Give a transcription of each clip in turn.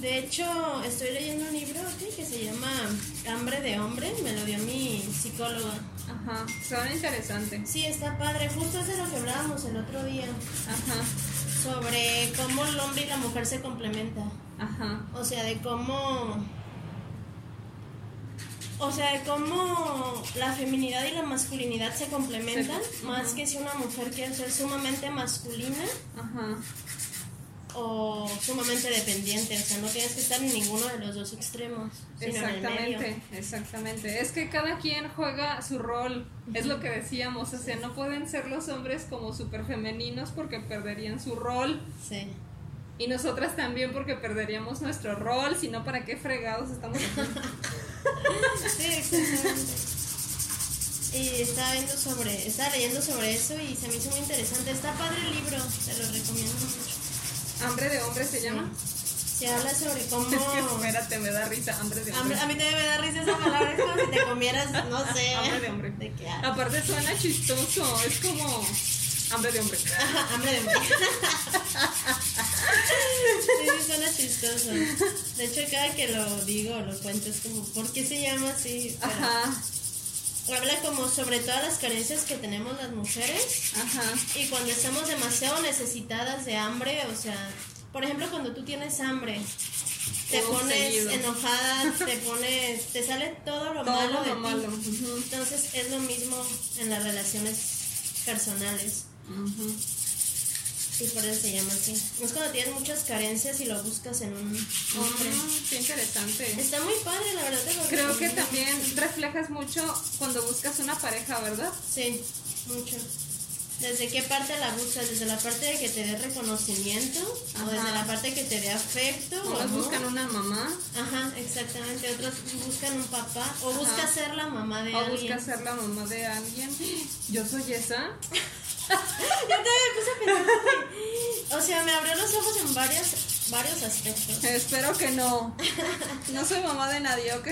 De hecho, estoy leyendo un libro aquí que se llama Hambre de Hombre, me lo dio mi psicóloga. Ajá, suena interesante. Sí, está padre, justo es de lo que hablábamos el otro día, Ajá, sobre cómo el hombre y la mujer se complementan. ajá. O sea, de cómo... O sea, de cómo la feminidad y la masculinidad se complementan, Sí. más que si una mujer quiere ser sumamente masculina Ajá, o sumamente dependiente. O sea, no tienes que estar en ninguno de los dos extremos, sino en el medio. exactamente, exactamente. Es que cada quien juega su rol, es lo que decíamos, o sea, no pueden ser los hombres como súper femeninos porque perderían su rol. Sí. Y nosotras también porque perderíamos nuestro rol, si no, ¿para qué fregados estamos aquí? Sí, exactamente. Y estaba viendo sobre, estaba leyendo sobre eso y se me hizo muy interesante. Está padre el libro, te lo recomiendo mucho. ¿Hambre de hombre se llama? Se habla sobre cómo. Es que espérate, me da risa, hambre de hombre. Hambre- a mí también me da risa esa palabra, es como si te comieras, no sé. Hambre de hombre. ¿De qué? Aparte suena chistoso, es como hambre de hombre. Hambre de hombre. Sí, sí, suena chistoso. De hecho, cada que lo digo, lo cuento, es como, ¿por qué se llama así? Pero Ajá, Habla como sobre todas las carencias que tenemos las mujeres ajá, y cuando estamos demasiado necesitadas de hambre, o sea, por ejemplo, cuando tú tienes hambre, te pones seguido. enojada, te pones, te sale todo lo todo malo de lo ti. malo. Entonces es lo mismo en las relaciones personales ujú. Y por eso se llama así. Es cuando tienes muchas carencias y lo buscas en un hombre. Ah, qué interesante. Está muy padre, la verdad. Creo que también reflejas mucho cuando buscas una pareja, ¿verdad? Sí, mucho. ¿Desde qué parte la buscas? ¿Desde la parte de que te dé reconocimiento? ¿O desde la parte que te dé afecto? Unos buscan una mamá Ajá, exactamente. Otros buscan un papá. O Ajá. busca ser la mamá de o alguien. busca ser la mamá de alguien. Yo soy esa. Yo también puse a pensar. O sea, me abrió los ojos en varios, varios aspectos. Espero que no. No soy mamá de nadie, ¿ok?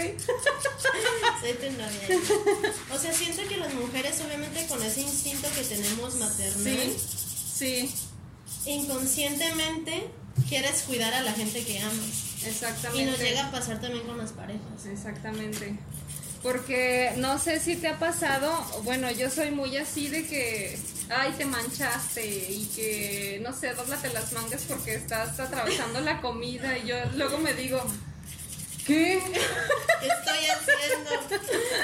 Soy tu novia. O sea, siento que las mujeres, obviamente, con ese instinto que tenemos maternal, Sí, sí, inconscientemente quieres cuidar a la gente que amas. exactamente. Y nos llega a pasar también con las parejas. Exactamente. Porque no sé si te ha pasado, bueno, yo soy muy así de que, ay, te manchaste y que, no sé, dóblate las mangas porque estás atravesando la comida y yo luego me digo, ¿qué? ¿Qué estoy haciendo?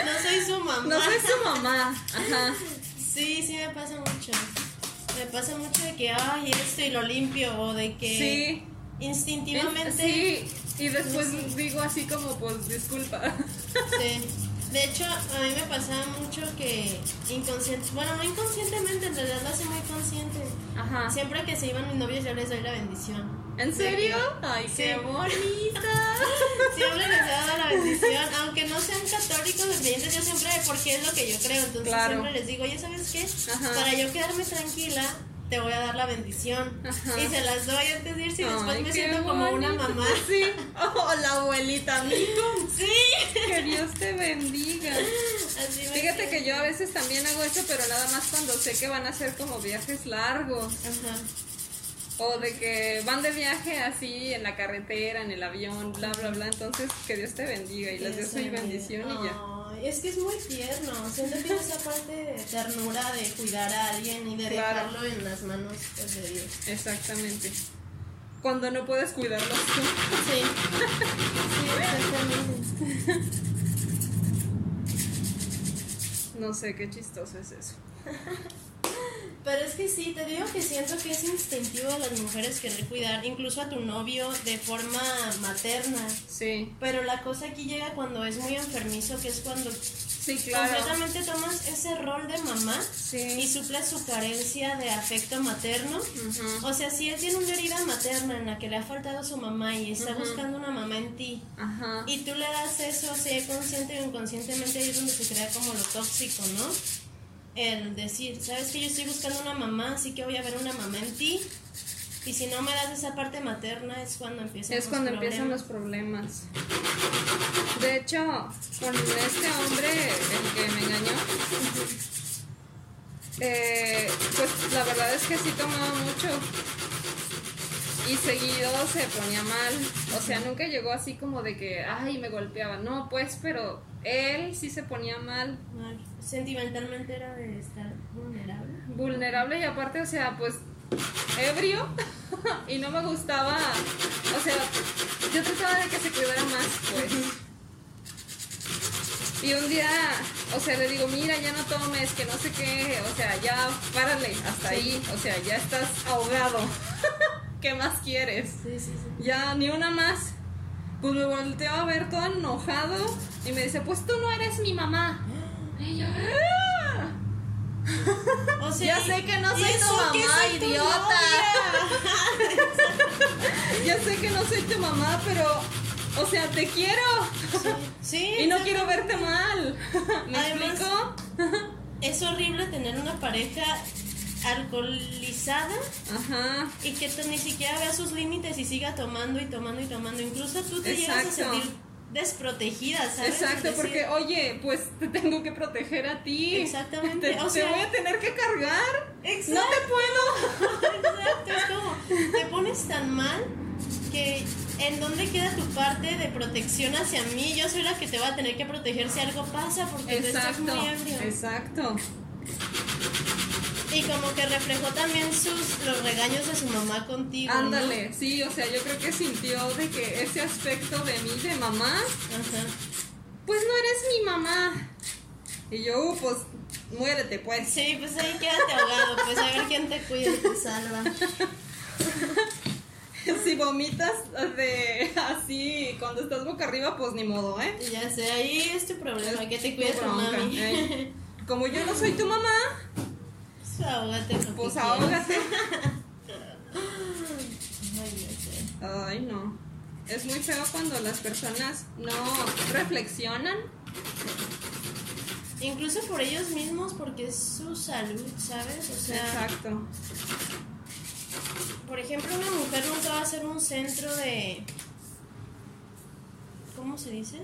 No soy su mamá. No soy su mamá. Ajá. Sí, sí me pasa mucho. Me pasa mucho de que, ay, esto y lo limpio, o de que Sí. instintivamente. Sí. Y después digo así como, pues, disculpa. Sí. De hecho, a mí me pasaba mucho que inconsciente, bueno, no inconscientemente, en realidad lo hace muy consciente. Ajá. Siempre que se iban mis novios yo les doy la bendición. ¿En serio? Ay, Sí. qué bonita. Siempre les he dado la bendición, aunque no sean católicos creyentes, yo siempre, porque es lo que yo creo, entonces Claro. siempre les digo, oye, ¿sabes qué? Ajá. Para yo quedarme tranquila, te voy a dar la bendición. Ajá. Y se las doy antes de irse y después Ay, me siento como una mamá. Sí. Oh, la abuelita, amigo. Sí. Que Dios te bendiga. Así Fíjate que yo a veces también hago eso, pero nada más cuando sé que van a ser como viajes largos. Ajá. O de que van de viaje así en la carretera, en el avión, bla, bla, bla. Entonces, que Dios te bendiga y les dé su bendición y ya. Ay, es que es muy tierno. Siento que esa parte de ternura de cuidar a alguien y de Claro. dejarlo en las manos pues, de Dios. Exactamente. Cuando no puedes cuidarlos tú. Sí. Sí, exactamente. No sé qué chistoso es eso. Pero es que sí, te digo que siento que es instintivo de las mujeres querer cuidar, incluso a tu novio de forma materna. Sí, Pero la cosa aquí llega cuando es muy enfermizo, que es cuando sí, claro. completamente tomas ese rol de mamá Sí. y suples su carencia de afecto materno. Ujú. O sea, si él tiene una herida materna en la que le ha faltado su mamá y está buscando una mamá en ti, Ajá. y tú le das eso, sea consciente o inconscientemente, ahí es donde se crea como lo tóxico, ¿no? El decir, ¿sabes que yo estoy buscando una mamá, así que voy a ver una mamá en ti? Y si no me das esa parte materna es cuando empiezan Es los cuando empiezan los problemas. problemas. De hecho, con este hombre, el que me engañó, eh, pues la verdad es que sí tomaba mucho. y seguido se ponía mal. O sea, nunca llegó así como de que, ay, me golpeaba. No, pues, pero él sí se ponía mal. Mal. Sentimentalmente era de estar vulnerable. Vulnerable y aparte, o sea, pues ebrio y no me gustaba, o sea, yo trataba de que se cuidara más, pues. Y un día, o sea, le digo, mira, ya no tomes, que no sé qué, o sea, ya párale, hasta ahí, o sea, ya estás ahogado. ¿Qué más quieres? Sí, sí, sí. Ya, ni una más. Pues me volteó a ver todo enojado y me dice, pues tú no eres mi mamá. Y yo, "Ah". O sea, Ya sé que no ¿y soy tu mamá, soy tu idiota. novia? ya sé que no soy tu mamá, pero, o sea, te quiero. Sí. Y no quiero verte mal. ¿Me Además- explico? Es horrible tener una pareja alcoholizada Ajá. y que tú ni siquiera vea sus límites y siga tomando y tomando y tomando. Incluso tú te llegas a Exacto. sentir desprotegida, ¿sabes? Exacto, decir, porque, oye, pues te tengo que proteger a ti. Exactamente, Te, o te sea- voy a tener que cargar. Exacto. No te puedo. Exacto, es como, te pones tan mal que en dónde queda tu parte de protección hacia mí. Yo soy la que te va a tener que proteger si algo pasa porque tú estás Exacto. muy ebrio. Exacto. Y como que reflejó también sus los regaños de su mamá contigo. ¿no? Ándale, sí, o sea, yo creo que sintió de que ese aspecto de mí, de mamá, Ajá. pues no eres mi mamá. Y yo, uh, pues, muérete, pues. Sí, pues ahí quédate ahogado, pues a ver quién te cuida y te salva. Si vomitas de así cuando estás boca arriba, pues ni modo, ¿eh? Ya sé, ahí es tu problema, que te cuide Tu mami. Como yo no soy tu mamá, Pues ahógate lo pues ahógate. Ay, ya sé. Ay, no. Es muy feo cuando las personas no reflexionan. Incluso por ellos mismos, porque es su salud, ¿sabes? O sea, Exacto. por ejemplo, una mujer nunca va a ser un centro de... ¿Cómo se dice?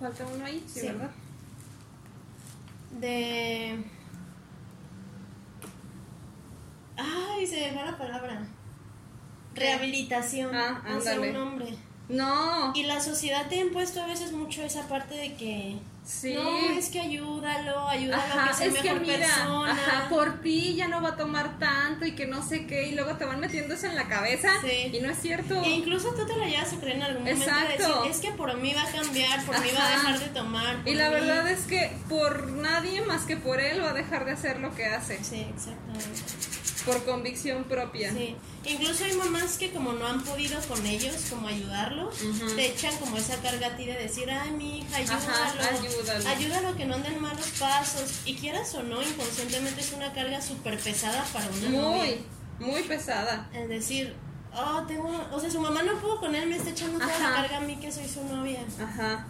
Falta uno ahí, sí, Sí. ¿verdad? De... Se fue la palabra. Rehabilitación. Ah, ándale. un hombre. No. Y la sociedad te ha impuesto a veces mucho esa parte de que... Sí. No, es que ayúdalo, ayúdalo a Ajá, que sea es que mejor mira, persona. ajá, por ti ya no va a tomar tanto y que no sé qué, y luego te van metiendo eso en la cabeza Sí. y no es cierto. E incluso tú te la llevas a creer en algún momento de Exacto. decir, es que por mí va a cambiar, por mí va a Ajá. dejar de tomar. Y la mí". verdad es que por nadie más que por él va a dejar de hacer lo que hace, Sí, exactamente. Por convicción propia. Sí. Incluso hay mamás que como no han podido con ellos, como ayudarlos, Ujú. te echan como esa carga a ti de decir, ay, mi hija, ayúdalo. Ajá, ayúdalo. Ayúdalo que no anden malos pasos. Y quieras o no, inconscientemente es una carga súper pesada para una novia. Muy, muy pesada. Es decir, oh, tengo, o sea, su mamá no pudo con él, me está echando toda la carga a mí que soy su novia. Ajá.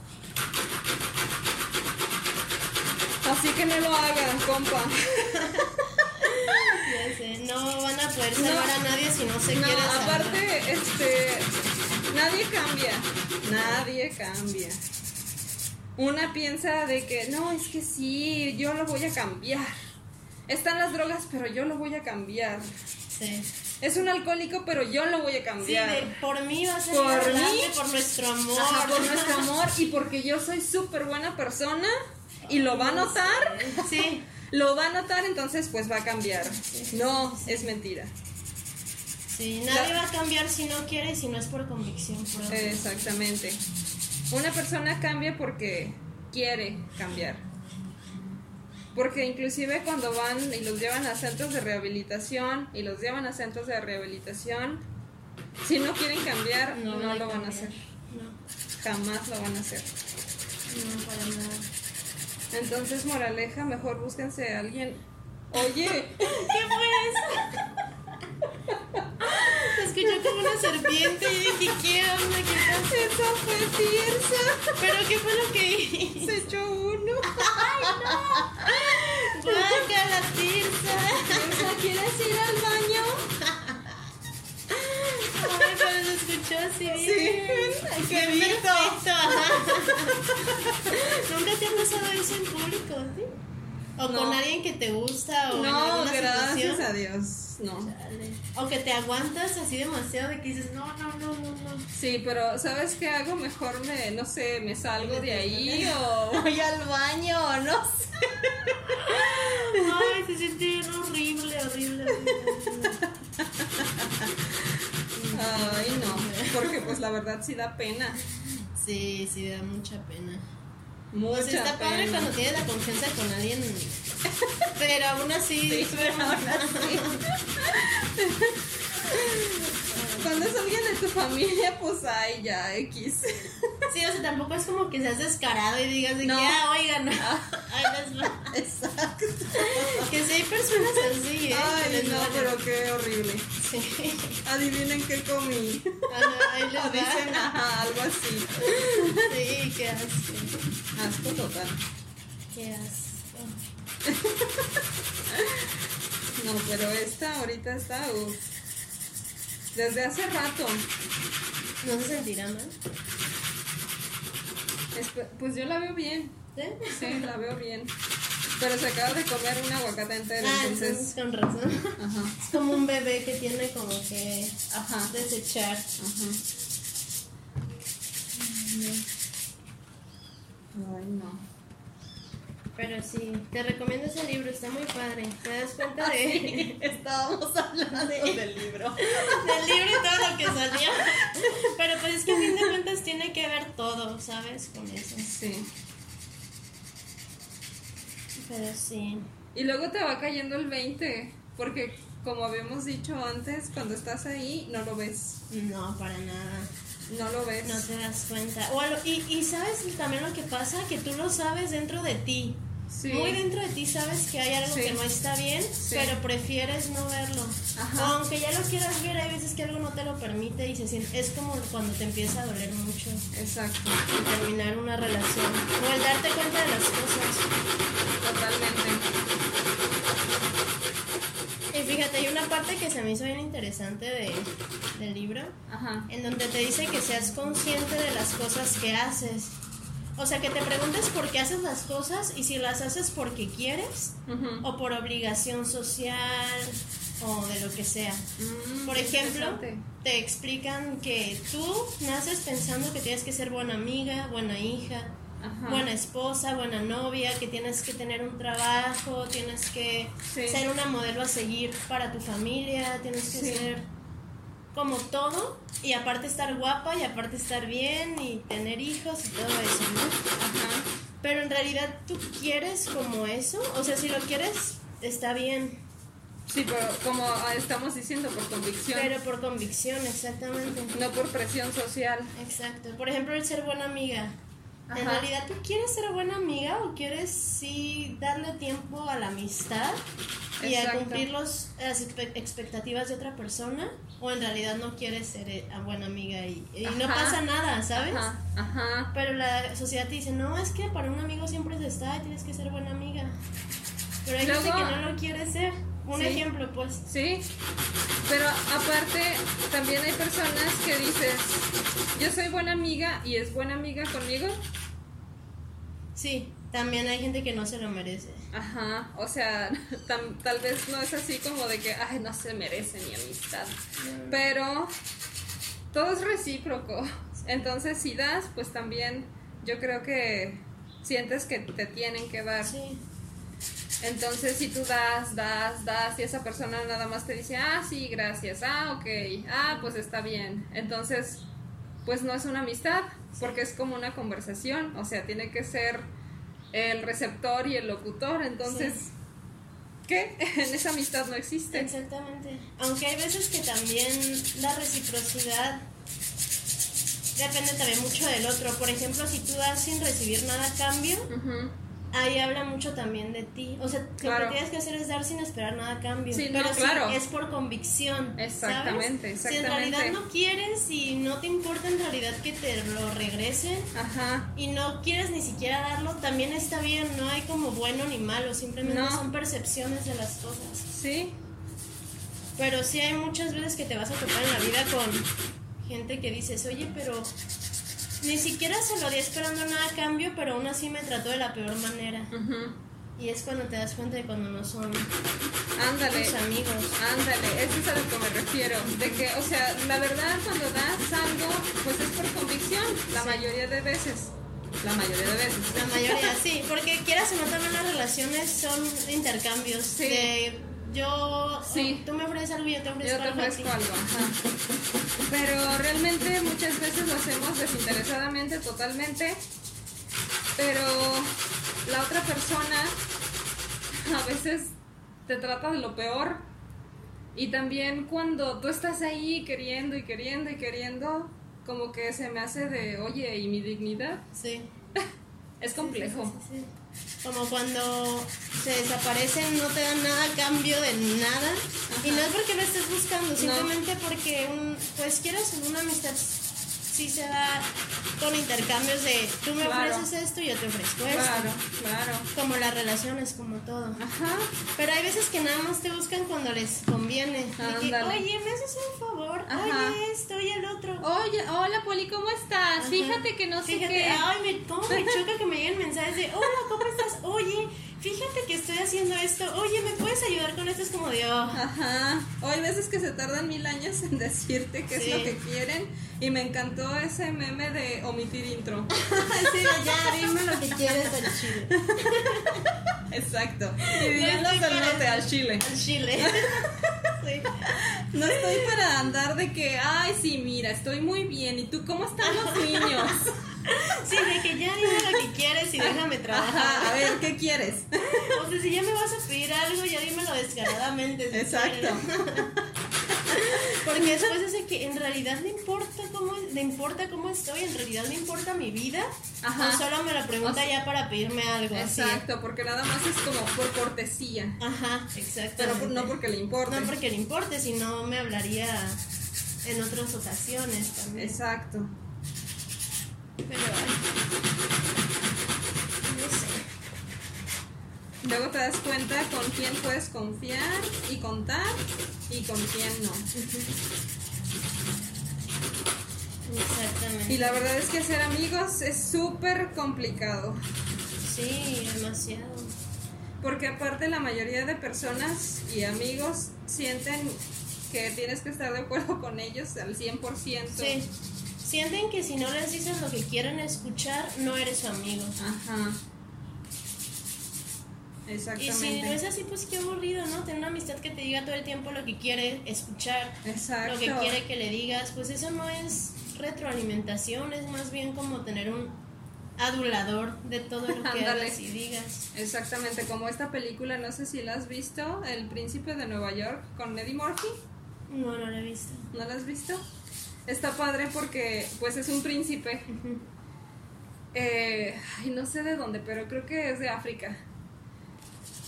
Así que no lo hagan, compa. No van a poder salvar No. a nadie si no se No, quieren salvar. aparte, este, nadie cambia, nadie cambia. Una piensa de que, no, es que sí, yo lo voy a cambiar. Están las drogas, pero yo lo voy a cambiar. Sí. Es un alcohólico, pero yo lo voy a Sí, cambiar. de por mí va a ser Por adelante, mí. por nuestro amor. Ajá, por nuestro amor y porque yo soy súper buena persona y lo va a notar. Sí. Lo va a notar, entonces pues va a cambiar. No, es mentira. Sí, nadie va a cambiar si no quiere y si no es por convicción propia. Exactamente. Una persona cambia porque quiere cambiar. Porque inclusive cuando van y los llevan a centros de rehabilitación y los llevan a centros de rehabilitación, si no quieren cambiar, no, lo van a hacer. No, Jamás lo van a hacer. no, para nada. Entonces, moraleja, mejor búsquense a alguien. Oye, ¿Qué fue eso? Se escuchó como una serpiente y dije, ¿qué onda? ¿Qué pasa? eso fue Tirsa. ¿Pero qué fue lo que hice? Se echó uno. ¡Guaca, la tirsa! Tirsa, ¿quieres ir al baño? Ay, pero se escuchó así Sí. bien. ¡Qué Ajá. ¿Nunca te ha pasado eso en público, sí? O No. con alguien que te gusta o en No, alguna gracias situación. a Dios. no. Chale. O que te aguantas así demasiado de que dices, no, no, no, no, no. Sí, pero ¿sabes qué hago? Mejor me, no sé, me salgo de ahí o voy al baño o no sé. Ay, se siente bien horrible, horrible. horrible. Ay, no, porque pues la verdad sí da pena. Sí, sí, da mucha pena. Mucha Pues está padre cuando tienes la confianza con alguien, pero aún así... Sí, pero aún así. Cuando es alguien de tu familia, pues ay, ya, X. Sí, o sea, tampoco es como que seas descarado y digas de No. que, ah, oigan, ahí les va. Exacto. Que si hay personas así, ¿eh? Ay, les no, pero qué horrible. Sí. Adivinen qué comí. Ajá, ahí les O dicen, ajá, algo así. Sí, qué asco. Asco total. Qué asco. No, pero esta ahorita está. Desde hace rato. ¿No se sentirá mal? Pues yo la veo bien. ¿Sí? Sí, la veo bien. Pero se acaba de comer un aguacate entero, Ah, entonces. entonces con razón. Ajá, Es como un bebé que tiene como que ajá, desechar. ajá. Ay, no. Pero sí, te recomiendo ese libro, está muy padre. ¿Te das cuenta Ah, de, Estábamos hablando del libro. del libro y todo lo que salió? Pero pues es que a fin de cuentas tiene que ver todo, ¿sabes? Con eso. Sí. Pero sí. Y luego te va cayendo el 20, porque como habíamos dicho antes, cuando estás ahí no lo ves. No, para nada. No lo ves. No te das cuenta. O lo- y, y sabes también lo que pasa, que tú lo sabes dentro de ti. Sí. Muy dentro de ti sabes que hay algo Sí. que no está bien, Sí. pero prefieres no verlo. Ajá. Aunque ya lo quieras ver, hay veces que algo no te lo permite y se siente, es como cuando te empieza a doler mucho Exacto. el terminar una relación o el darte cuenta de las cosas. Totalmente. Y fíjate, hay una parte que se me hizo bien interesante de, del libro, Ajá. en donde te dice que seas consciente de las cosas que haces. O sea, que te preguntes por qué haces las cosas y si las haces porque quieres o por obligación social o de lo que sea. Mm, Por ejemplo, te explican que tú naces pensando que tienes que ser buena amiga, buena hija, Ajá. buena esposa, buena novia, que tienes que tener un trabajo, tienes que Sí. ser una modelo a seguir para tu familia, tienes que Sí. ser como todo y aparte estar guapa y aparte estar bien y tener hijos y todo eso, ¿no? Ajá. Pero en realidad tú quieres como eso, o sea, si lo quieres está bien, Sí, pero como estamos diciendo, por convicción, pero por convicción, exactamente. no por presión social. Exacto. Por ejemplo, el ser buena amiga. En realidad, ¿tú quieres ser buena amiga o quieres sí darle tiempo a la amistad y a cumplir los, las expe- expectativas de otra persona? ¿O en realidad no quieres ser eh, a buena amiga y, y no pasa nada, ¿sabes? Ajá, ajá. Pero la sociedad te dice, no, es que para un amigo siempre se está y tienes que ser buena amiga. Pero hay gente que no lo quiere ser. Un Sí. ejemplo, pues. Sí, pero aparte también hay personas que dices, yo soy buena amiga y es buena amiga conmigo. Sí, también hay gente que no se lo merece. Ajá, o sea, tam- tal vez no es así como de que, ay, no se merece mi amistad. Pero todo es recíproco. Entonces, si das, pues también yo creo que sientes que te tienen que dar. Sí. Entonces, si tú das, das, das, y esa persona nada más te dice, ah, sí, gracias, ah, ok, ah, pues está bien. Entonces, pues no es una amistad, porque es como una conversación, o sea, tiene que ser el receptor y el locutor, entonces, Sí. ¿qué? En esa amistad no existe. Exactamente. Aunque hay veces que también la reciprocidad depende también mucho del otro. Por ejemplo, si tú das sin recibir nada a cambio, ahí habla mucho también de ti. O sea, lo que tienes que hacer es dar sin esperar nada a cambio. Sí, no, Pero sí, claro. es por convicción. Exactamente, ¿sabes? Si en realidad exactamente. no quieres y no te importa en realidad que te lo regresen Ajá, y no quieres ni siquiera darlo, también está bien. No hay como bueno ni malo, simplemente No. son percepciones de las cosas. sí, Pero sí hay muchas veces que te vas a topar en la vida con gente que dices, oye, pero ni siquiera se lo di esperando nada a cambio, pero aún así me trató de la peor manera. Y es cuando te das cuenta de cuando no son Ándale. tus amigos. Ándale, eso es a lo que me refiero. De que, o sea, la verdad, cuando das algo, pues es por convicción, la Sí. mayoría de veces. La mayoría de veces. La mayoría, sí, porque quieras o no también las relaciones son intercambios. Sí. De yo, Sí. tú me ofreces algo y yo te ofrezco Yo te algo. ofrezco algo, ajá. Pero realmente muchas veces lo hacemos desinteresadamente, totalmente. Pero la otra persona a veces te trata de lo peor. Y también cuando tú estás ahí queriendo y queriendo y queriendo, como que se me hace de, oye, ¿y mi dignidad? Sí. Es complejo. Sí, sí. Como cuando se desaparecen, no te dan nada a cambio de nada. Y no es porque lo estés buscando, simplemente porque, un, pues quieras una amistad, sí se da con intercambios de tú me Claro. ofreces esto y yo te ofrezco esto. Claro, claro. Como las relaciones, como todo. Ajá. Pero hay veces que nada más te buscan cuando les conviene. Que, Ándale. oye, me haces un favor, Ajá. oye esto, oye el otro. Oye, hola Poli, ¿cómo estás? Ajá. Fíjate que no sé Fíjate, qué. ay, me, cómo me choca que me lleguen mensajes de, hola, ¿cómo estás? Oye, fíjate que estoy haciendo esto. Oye, ¿me puedes ayudar con esto? Es como de, oh. Ajá. O hay veces que se tardan mil años en decirte qué Sí. es lo que quieren. Y me encantó ese meme de omitir intro. Sí, ya, dime lo que quieres al chile. Exacto. Y No del norte al chile. Al chile. Sí. No estoy para andar de que, ay, sí, mira, estoy muy bien. ¿Y tú cómo están los niños? Sí, de que ya dime lo que quieres y déjame trabajar. Ajá, a ver, ¿qué quieres? O sea, si ya me vas a pedir algo, ya dímelo descaradamente. si Exacto. quieres. Porque después es de que en realidad le importa cómo, le importa cómo estoy, en realidad le importa mi vida. Ajá. O solo me lo pregunta O sea- ya para pedirme algo. así. Exacto, porque nada más es como por cortesía. Ajá, exacto. Pero no porque le importe. No porque le importe, sino me hablaría en otras ocasiones también. Exacto. Pero, ay, no sé. Luego te das cuenta con quién puedes confiar y contar y con quién no. Exactamente. Y la verdad es que hacer amigos es súper complicado. Sí, demasiado. Porque aparte la mayoría de personas y amigos sienten que tienes que estar de acuerdo con ellos al 100%. Sí. Sienten que si no les dices lo que quieren escuchar, no eres su amigo. Ajá. Y Exactamente. si no es así, pues qué aburrido, ¿no? Tener una amistad que te diga todo el tiempo lo que quiere escuchar, Exacto. lo que quiere que le digas, pues eso no es retroalimentación, es más bien como tener un adulador de todo lo que hagas y digas. Exactamente, como esta película, no sé si la has visto, El Príncipe de Nueva York con Eddie Murphy. No, no lo he visto. ¿No la has visto? Está padre porque pues es un príncipe. Eh, ay, no sé de dónde, pero creo que es de África.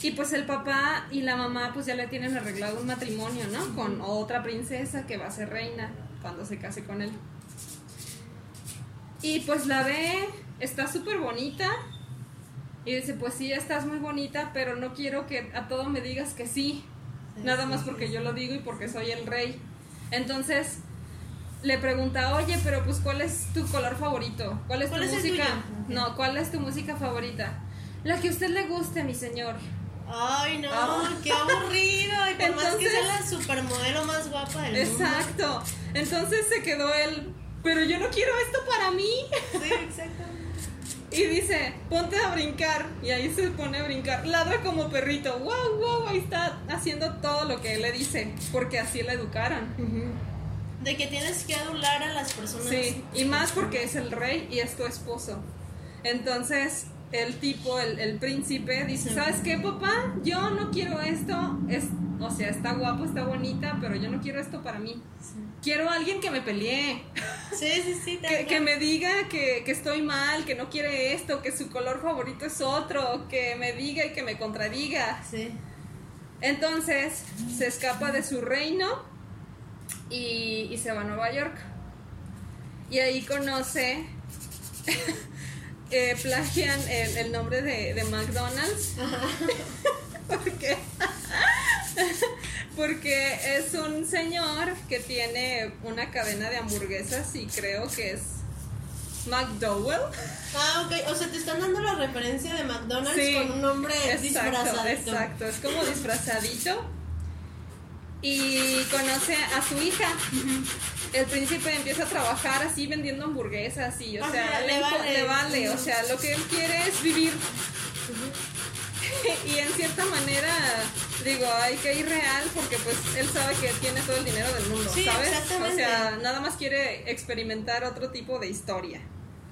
Y pues el papá y la mamá pues ya le tienen arreglado un matrimonio, ¿no? Con otra princesa que va a ser reina cuando se case con él. Y pues la ve, está súper bonita. Y dice, pues sí, estás muy bonita, pero no quiero que a todo me digas que sí. Sí, Nada sí, más porque sí. yo lo digo y porque soy el rey. Entonces le pregunta, oye, pero pues ¿cuál es tu color favorito? ¿Cuál es ¿Cuál tu es música? No, ¿cuál es tu música favorita? La que a usted le guste, mi señor. Ay, no, Ah. qué aburrido. Y por más que sea la supermodelo más guapa del mundo. Exacto. Entonces se quedó él, pero yo no quiero esto para mí. Sí, exactamente. Y dice, ponte a brincar. Y ahí se pone a brincar. Ladra como perrito. Wow, wow, ahí está haciendo todo lo que él le dice. Porque así le educaron. De que tienes que adular a las personas. Sí, y más porque es el rey y es tu esposo. Entonces, el tipo, el, el príncipe, dice. ¿sabes qué, papá? Yo no quiero esto. Es, o sea, está guapo, está bonita, pero yo no quiero esto para mí. Quiero a alguien que me pelee, Sí, sí, sí. que, me diga que, que estoy mal, que no quiere esto, que su color favorito es otro, que me diga y que me contradiga. Sí. Entonces se escapa de su reino y, y se va a Nueva York. Y ahí conoce, eh, plagian el, el nombre de, de McDonald's. porque, porque es un señor que tiene una cadena de hamburguesas y creo que es McDowell. Ah, ok. O sea, te están dando la referencia de McDonald's Sí. con un nombre Exacto, disfrazadito. exacto. Es como disfrazadito. Y conoce a su hija. El príncipe empieza a trabajar así vendiendo hamburguesas y, o O sea, sea, le, vale. le vale. O sea, lo que él quiere es vivir. y en cierta manera, digo, hay que ir real porque pues él sabe que tiene todo el dinero del mundo, Sí, ¿sabes? O sea, nada más quiere experimentar otro tipo de historia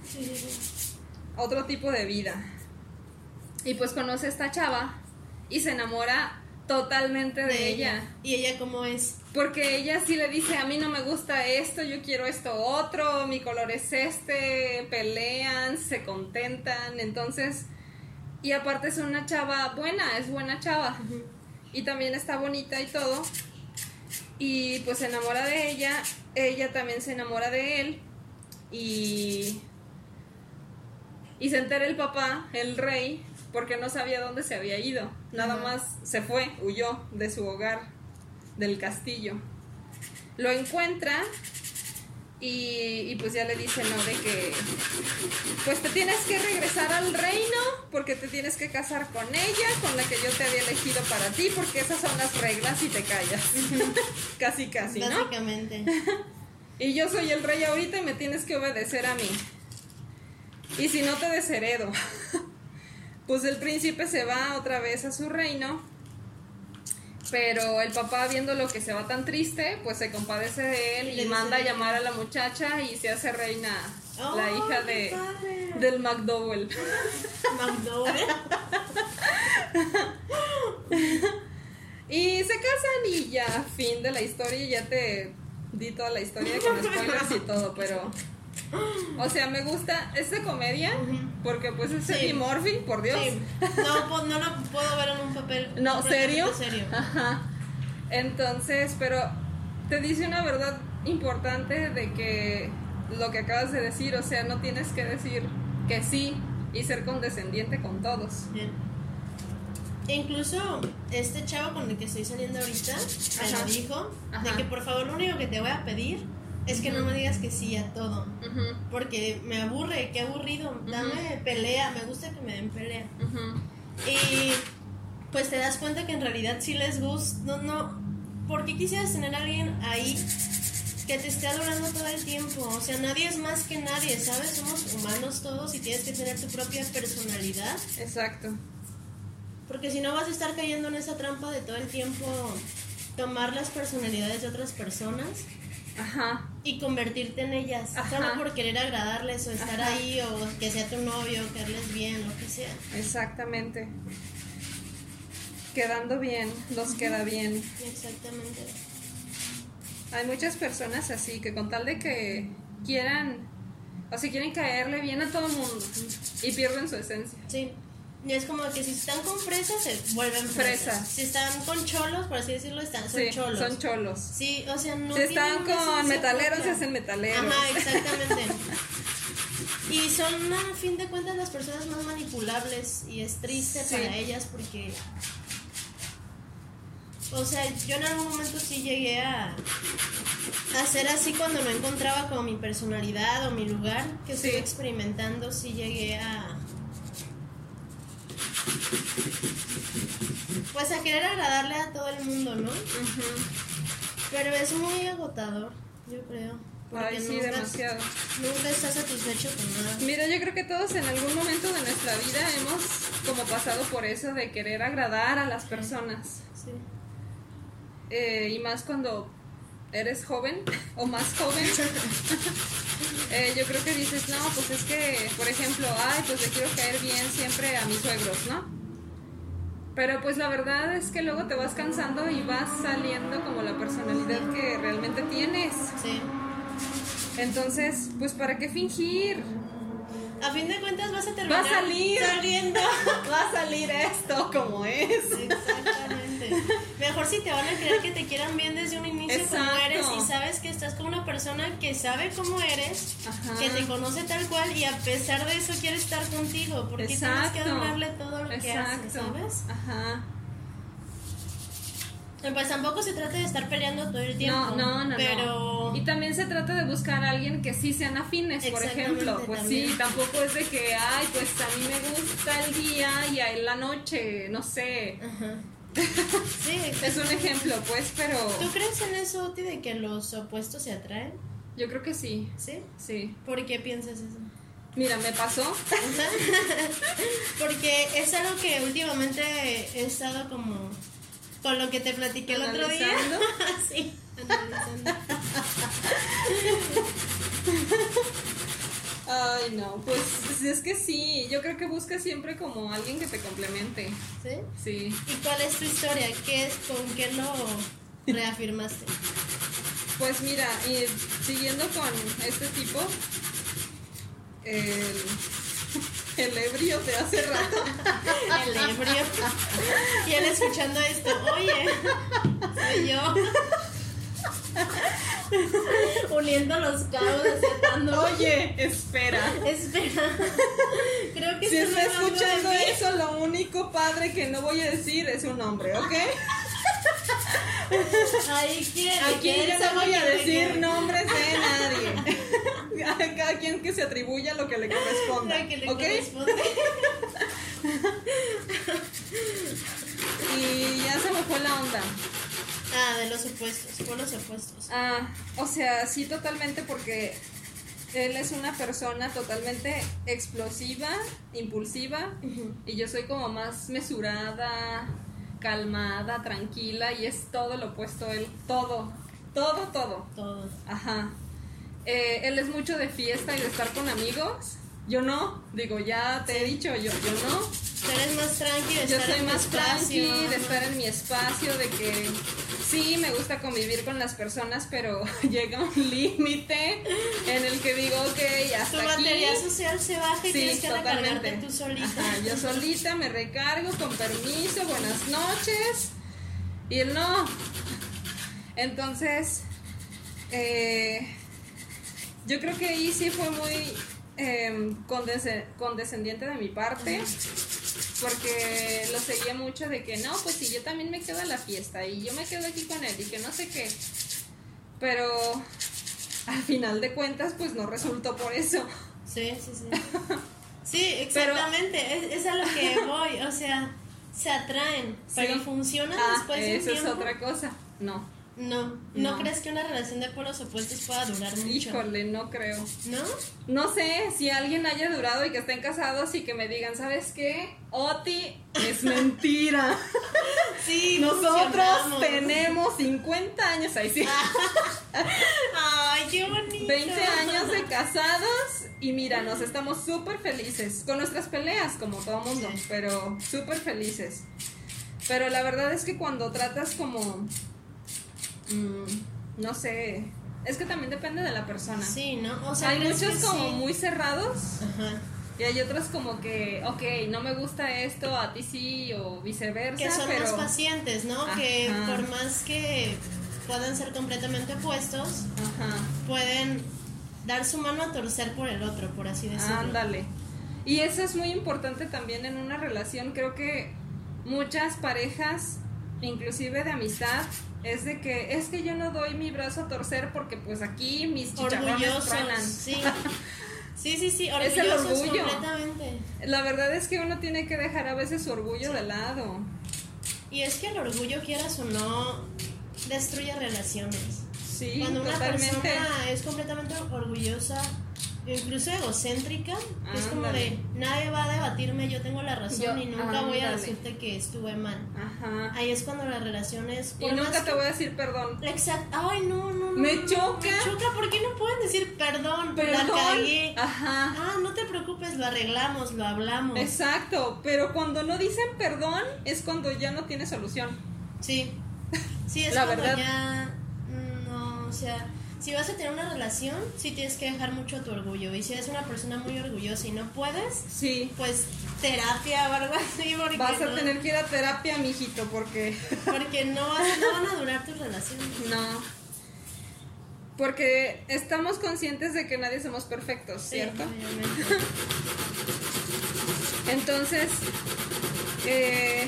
Sí, sí, sí. otro tipo de vida. Y pues conoce a esta chava y se enamora totalmente de, ella. ¿Y ella cómo es? Porque ella sí le dice, a mí no me gusta esto, yo quiero esto otro, mi color es este, pelean, se contentan, entonces... Y aparte es una chava buena, es buena chava. Y también está bonita y todo. Y pues se enamora de ella, ella también se enamora de él. Y y se entera el papá, el rey, porque no sabía dónde se había ido. Nada más se fue, huyó de su hogar, del castillo. Lo encuentra y, y pues ya le dice, ¿no? De que pues te tienes que regresar al reino porque te tienes que casar con ella, con la que yo te había elegido para ti, porque esas son las reglas y te callas. casi, casi, ¿no? Básicamente. Y yo soy el rey ahorita y me tienes que obedecer a mí. Y si no te desheredo. Pues el príncipe se va otra vez a su reino. Pero el papá, viendo lo que se va tan triste, pues se compadece de él Y y, manda a llamar a la muchacha y se hace reina Oh, la hija de padre. del McDowell. McDowell. Y se casan y ya, fin de la historia, ya te di toda la historia con spoilers y todo, pero... O sea, me gusta, es de comedia, porque pues es Sí. Eddie Murphy, por Dios. Sí. No, po- no lo puedo ver en un papel. No, ¿serio? Ajá. Entonces, pero te dice una verdad importante de que lo que acabas de decir, o sea, no tienes que decir que sí y ser condescendiente con todos. Bien. E Incluso este chavo con el que estoy saliendo ahorita me lo dijo Ajá. de que por favor lo único que te voy a pedir es que no me digas que sí a todo. Porque me aburre, qué aburrido. Dame pelea, me gusta que me den pelea. Y pues te das cuenta que en realidad sí les gusta. No, no. ¿Por qué quisieras tener a alguien ahí que te esté adorando todo el tiempo? O sea, nadie es más que nadie, ¿sabes? Somos humanos todos y tienes que tener tu propia personalidad. Exacto. Porque si no vas a estar cayendo en esa trampa de todo el tiempo tomar las personalidades de otras personas Ajá. y convertirte en ellas. Ajá. Solo por querer agradarles o estar Ajá. ahí o que sea tu novio, caerles bien, lo que sea. Exactamente. Quedando bien, los queda bien. Exactamente. Hay muchas personas así que con tal de que quieran, o sea, quieren caerle bien a todo mundo y pierden su esencia. Sí. Y es como que si están con fresas, se vuelven fresas. Fresas. Si están con cholos, por así decirlo, están, son Sí, cholos. son cholos. Sí, o sea, no si están con metaleros, se hacen metaleros. Ajá, exactamente. Y son, a fin de cuentas, las personas más manipulables y es triste Sí. para ellas porque... O sea, yo en algún momento sí llegué a, a ser así cuando no encontraba como mi personalidad o mi lugar que estoy experimentando, sí llegué a... Pues a querer agradarle a todo el mundo, ¿no? Ujú. Pero es muy agotador, yo creo. porque Ay, sí, nunca- demasiado. Nunca estás satisfecho con nada. Mira, yo creo que todos en algún momento de nuestra vida hemos como pasado por eso de querer agradar a las personas. Sí. Eh, y más cuando eres joven o más joven. Eh, yo creo que dices, no, pues es que, por ejemplo, ay, pues le quiero caer bien siempre a mis suegros, ¿no? Pero pues la verdad es que luego te vas cansando y vas saliendo como la personalidad que realmente tienes. Sí. Entonces, pues ¿para qué fingir? A fin de cuentas vas a terminar Va a salir. saliendo. Va a salir esto como es. Exactamente. Mejor si te van a creer que te quieran bien desde un inicio como eres y sabes que estás con una persona que sabe cómo eres, Ajá. que te conoce tal cual y a pesar de eso quiere estar contigo. Porque tienes que adorarle todo lo que hace, Exacto. ¿sabes? Ajá. Pues tampoco se trata de estar peleando todo el tiempo. No, no, no. Pero. no. Y también se trata de buscar a alguien que sí sean afines, por ejemplo. Pues también. sí, tampoco es de que, ay, pues a mí me gusta el día y a él la noche, no sé. Ajá. Sí, Es un ejemplo, pues, pero ¿Tú crees en eso, Oti, de que los opuestos se atraen? yo creo que sí, ¿Sí? sí. ¿Por qué piensas eso? Mira, me pasó. Porque es algo que últimamente he estado como con lo que te platiqué el otro día. Sí, analizando. Ay, no, pues es que sí, yo creo que buscas siempre como alguien que te complemente. ¿Sí? Sí. ¿Y cuál es tu historia? ¿Qué es, ¿Con qué lo reafirmaste? Pues mira, y siguiendo con este tipo, el, el ebrio de hace rato. El ebrio. Y él escuchando esto, oye, soy yo. Uniendo los cabos, desatando. Oye, espera. Espera. Creo que Si esto está no es algo de escuchando eso, lo único padre que no voy a decir es un nombre, ¿ok? Ay, ¿qué? Aquí ¿Qué yo no voy a decir nombres de nadie. A cada quien que se atribuya lo que le corresponda. Lo que le ¿Ok? corresponde. Y ya se me fue la onda. Ah, de los opuestos, por los opuestos. Ah, o sea, sí, totalmente, porque él es una persona totalmente explosiva, impulsiva, y yo soy como más mesurada, calmada, tranquila, y es todo lo opuesto a él. Todo, todo, todo. Todo. Ajá. Eh, él es mucho de fiesta y de estar con amigos. Yo no, digo, ya te he dicho, yo, yo no. Tú eres más tranqui de Yo estar soy en más tranqui, de estar en mi espacio, de que sí me gusta convivir con las personas, pero llega un límite en el que digo, ok, Tu hasta aquí. batería social se baja y Sí, tienes que recargarte totalmente. tú solita. Ajá, yo solita me recargo con permiso, buenas noches. Y él no. Entonces, eh, yo creo que ahí sí fue muy eh, condesc- condescendiente de mi parte. Porque lo seguía mucho de que no, pues si yo también me quedo a la fiesta y yo me quedo aquí con él y que no sé qué. Pero al final de cuentas, pues no resultó por eso. Sí, sí, sí. Sí, exactamente. es, es a lo que voy. O sea, se atraen, pero Sí. funcionan Ah, después de un eso es tiempo. otra cosa. No. No, no, No. crees que una relación de polos opuestos pueda durar mucho? Híjole, no creo. ¿No? No sé si alguien haya durado y que estén casados y que me digan, ¿sabes qué? Oti es mentira. Sí, Nosotros tenemos 50 años, ahí sí, Ay, qué bonito. 20 años de casados y mira, nos estamos súper felices con nuestras peleas, como todo mundo, Sí. pero súper felices. Pero la verdad es que cuando tratas como, mm, no sé, es que también depende de la persona. Sí, ¿no? O sea, Hay ¿crees muchos como sí? muy cerrados Ajá. y hay otros como que, ok, no me gusta esto, a ti sí, o viceversa. Que son pero... más pacientes, ¿no? Que por más que puedan ser completamente opuestos, Ajá, pueden dar su mano a torcer por el otro, por así decirlo. ándale. Y eso es muy importante también en una relación. Creo que muchas parejas, inclusive de amistad, es de que es que yo no doy mi brazo a torcer porque pues aquí mis chicharrones truenan. sí. Sí, sí, sí, Es el orgullosos orgullo. completamente. La verdad es que uno tiene que dejar a veces su orgullo de lado. Y es que el orgullo, quieras o no, destruye relaciones. Sí, Cuando una totalmente. persona es completamente orgullosa, incluso egocéntrica, es como de nadie va a debatirme, yo tengo la razón Yo- y nunca voy a decirte que estuve mal. Ajá. Ahí es cuando las relaciones. Y nunca te voy a decir perdón. Exacto. Ay, no, no, no. Me choca. Me choca. ¿Por qué no pueden decir perdón? La Perdón. cagué. Ajá. Ah, no te preocupes, lo arreglamos, lo hablamos. Exacto, pero cuando no dicen perdón es cuando ya no tiene solución. Sí. Sí, es La cuando verdad. ya. No, o sea. Si vas a tener una relación, sí tienes que dejar mucho tu orgullo. Y si eres una persona muy orgullosa y no puedes, Sí. pues terapia o algo así. Porque Vas a no, tener que ir a terapia, mijito, porque Porque no, vas- no van a durar tus relaciones. no. Porque estamos conscientes de que nadie somos perfectos, Sí, ¿cierto? obviamente. Entonces, eh,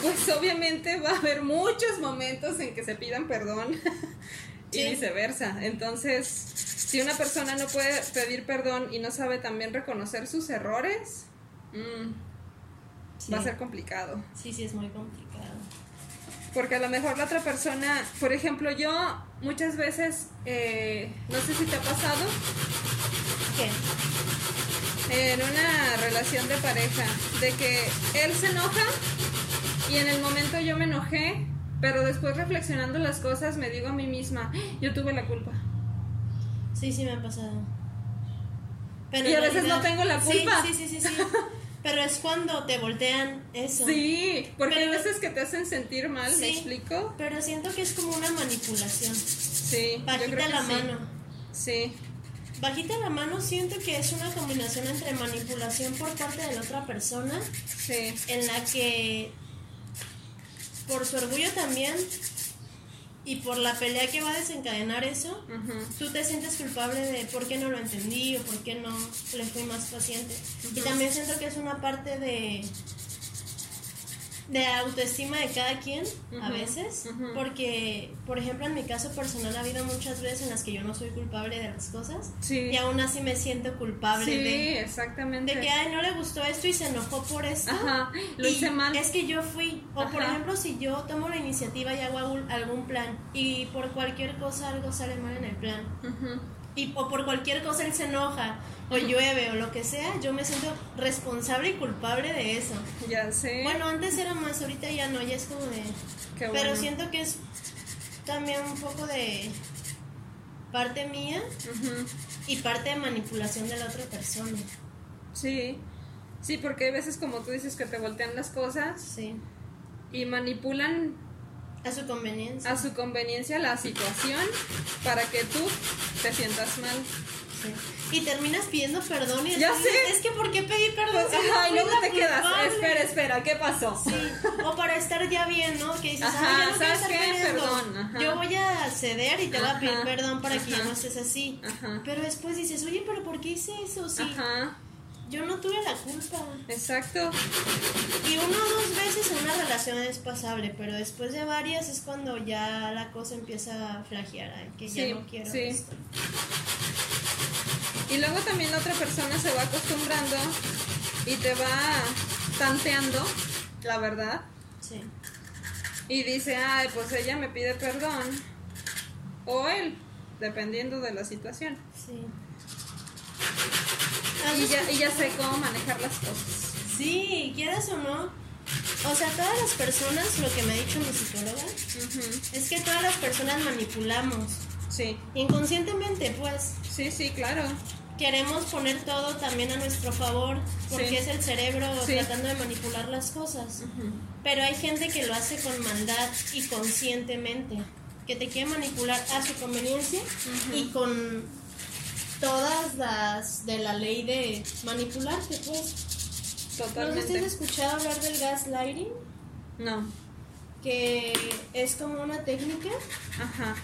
pues obviamente va a haber muchos momentos en que se pidan perdón y viceversa. Entonces, si una persona no puede pedir perdón y no sabe también reconocer sus errores, mm, Sí. va a ser complicado. Sí, sí, es muy complicado. Porque a lo mejor la otra persona, por ejemplo, yo muchas veces, eh, no sé si te ha pasado, ¿Qué? en una relación de pareja, de que él se enoja y en el momento yo me enojé, pero después reflexionando las cosas me digo a mí misma, "Ah, yo tuve la culpa. Sí, sí me ha pasado. Pero Y a veces no tengo la Sí, culpa. Sí, sí, sí, sí. Pero es cuando te voltean eso. Sí, porque Pero- hay veces que te hacen sentir mal, ¿me Sí. explico? Pero siento que es como una manipulación. Sí, yo Bajita creo que la sí. mano. Sí, Bajita la mano siento que es una combinación entre manipulación por parte de la otra persona, sí, en la que por su orgullo también y por la pelea que va a desencadenar eso, tú te sientes culpable de por qué no lo entendí o por qué no le fui más paciente. Y también siento que es una parte de de autoestima de cada quien a veces, porque por ejemplo en mi caso personal ha habido muchas veces en las que yo no soy culpable de las cosas sí. y aún así me siento culpable Sí, de, exactamente. de que ay no le gustó esto y se enojó por esto. Ajá, lo Y hice mal. Es que yo fui. O por ejemplo, si yo tomo la iniciativa y hago algún- plan y por cualquier cosa algo sale mal en el plan, y, o por cualquier cosa él se enoja, o llueve, o lo que sea, yo me siento responsable y culpable de eso. Ya sé. Bueno, antes era más, ahorita ya no, ya es como de... Qué Pero bueno. siento que es también un poco de parte mía Ujú, y parte de manipulación de la otra persona. Sí. Sí, porque hay veces como tú dices que te voltean las cosas Sí. y manipulan A su conveniencia. a su conveniencia la situación para que tú te sientas mal. Y terminas pidiendo perdón y Ya sé. es que ¿por qué pedí perdón? si yo Ajá, y luego te quedas, culpable?". espera, espera, ¿qué pasó? Sí, o para estar ya bien, ¿no? Que dices, Ajá, "Ay, yo no ¿sabes estar qué? Perdón, ajá. Yo voy a ceder y te voy a pedir perdón para que ya no estés así. Ajá. Pero después dices, oye, ¿pero por qué hice eso? Sí, Ajá, yo no tuve la culpa. exacto. Y una o dos veces en una relación es pasable, pero después de varias es cuando ya la cosa empieza a flagear, ay, que ya no quiero sí. esto. Y luego también la otra persona se va acostumbrando y te va tanteando, la verdad, Sí. y dice, ay, pues ella me pide perdón, o él, dependiendo de la situación. Sí. Y ya, y ya sé cómo manejar las cosas. Sí, quieras o no. O sea, todas las personas, lo que me ha dicho mi psicóloga, es que todas las personas manipulamos. Sí, Inconscientemente, pues, sí, sí, claro. Queremos poner todo también a nuestro favor, porque Sí. es el cerebro Sí. tratando de manipular las cosas. Pero hay gente que lo hace con maldad y conscientemente, que te quiere manipular a su conveniencia y con todas las de la ley de manipularte, pues. ¿No has escuchado hablar del gaslighting? No, Que es como una técnica ajá,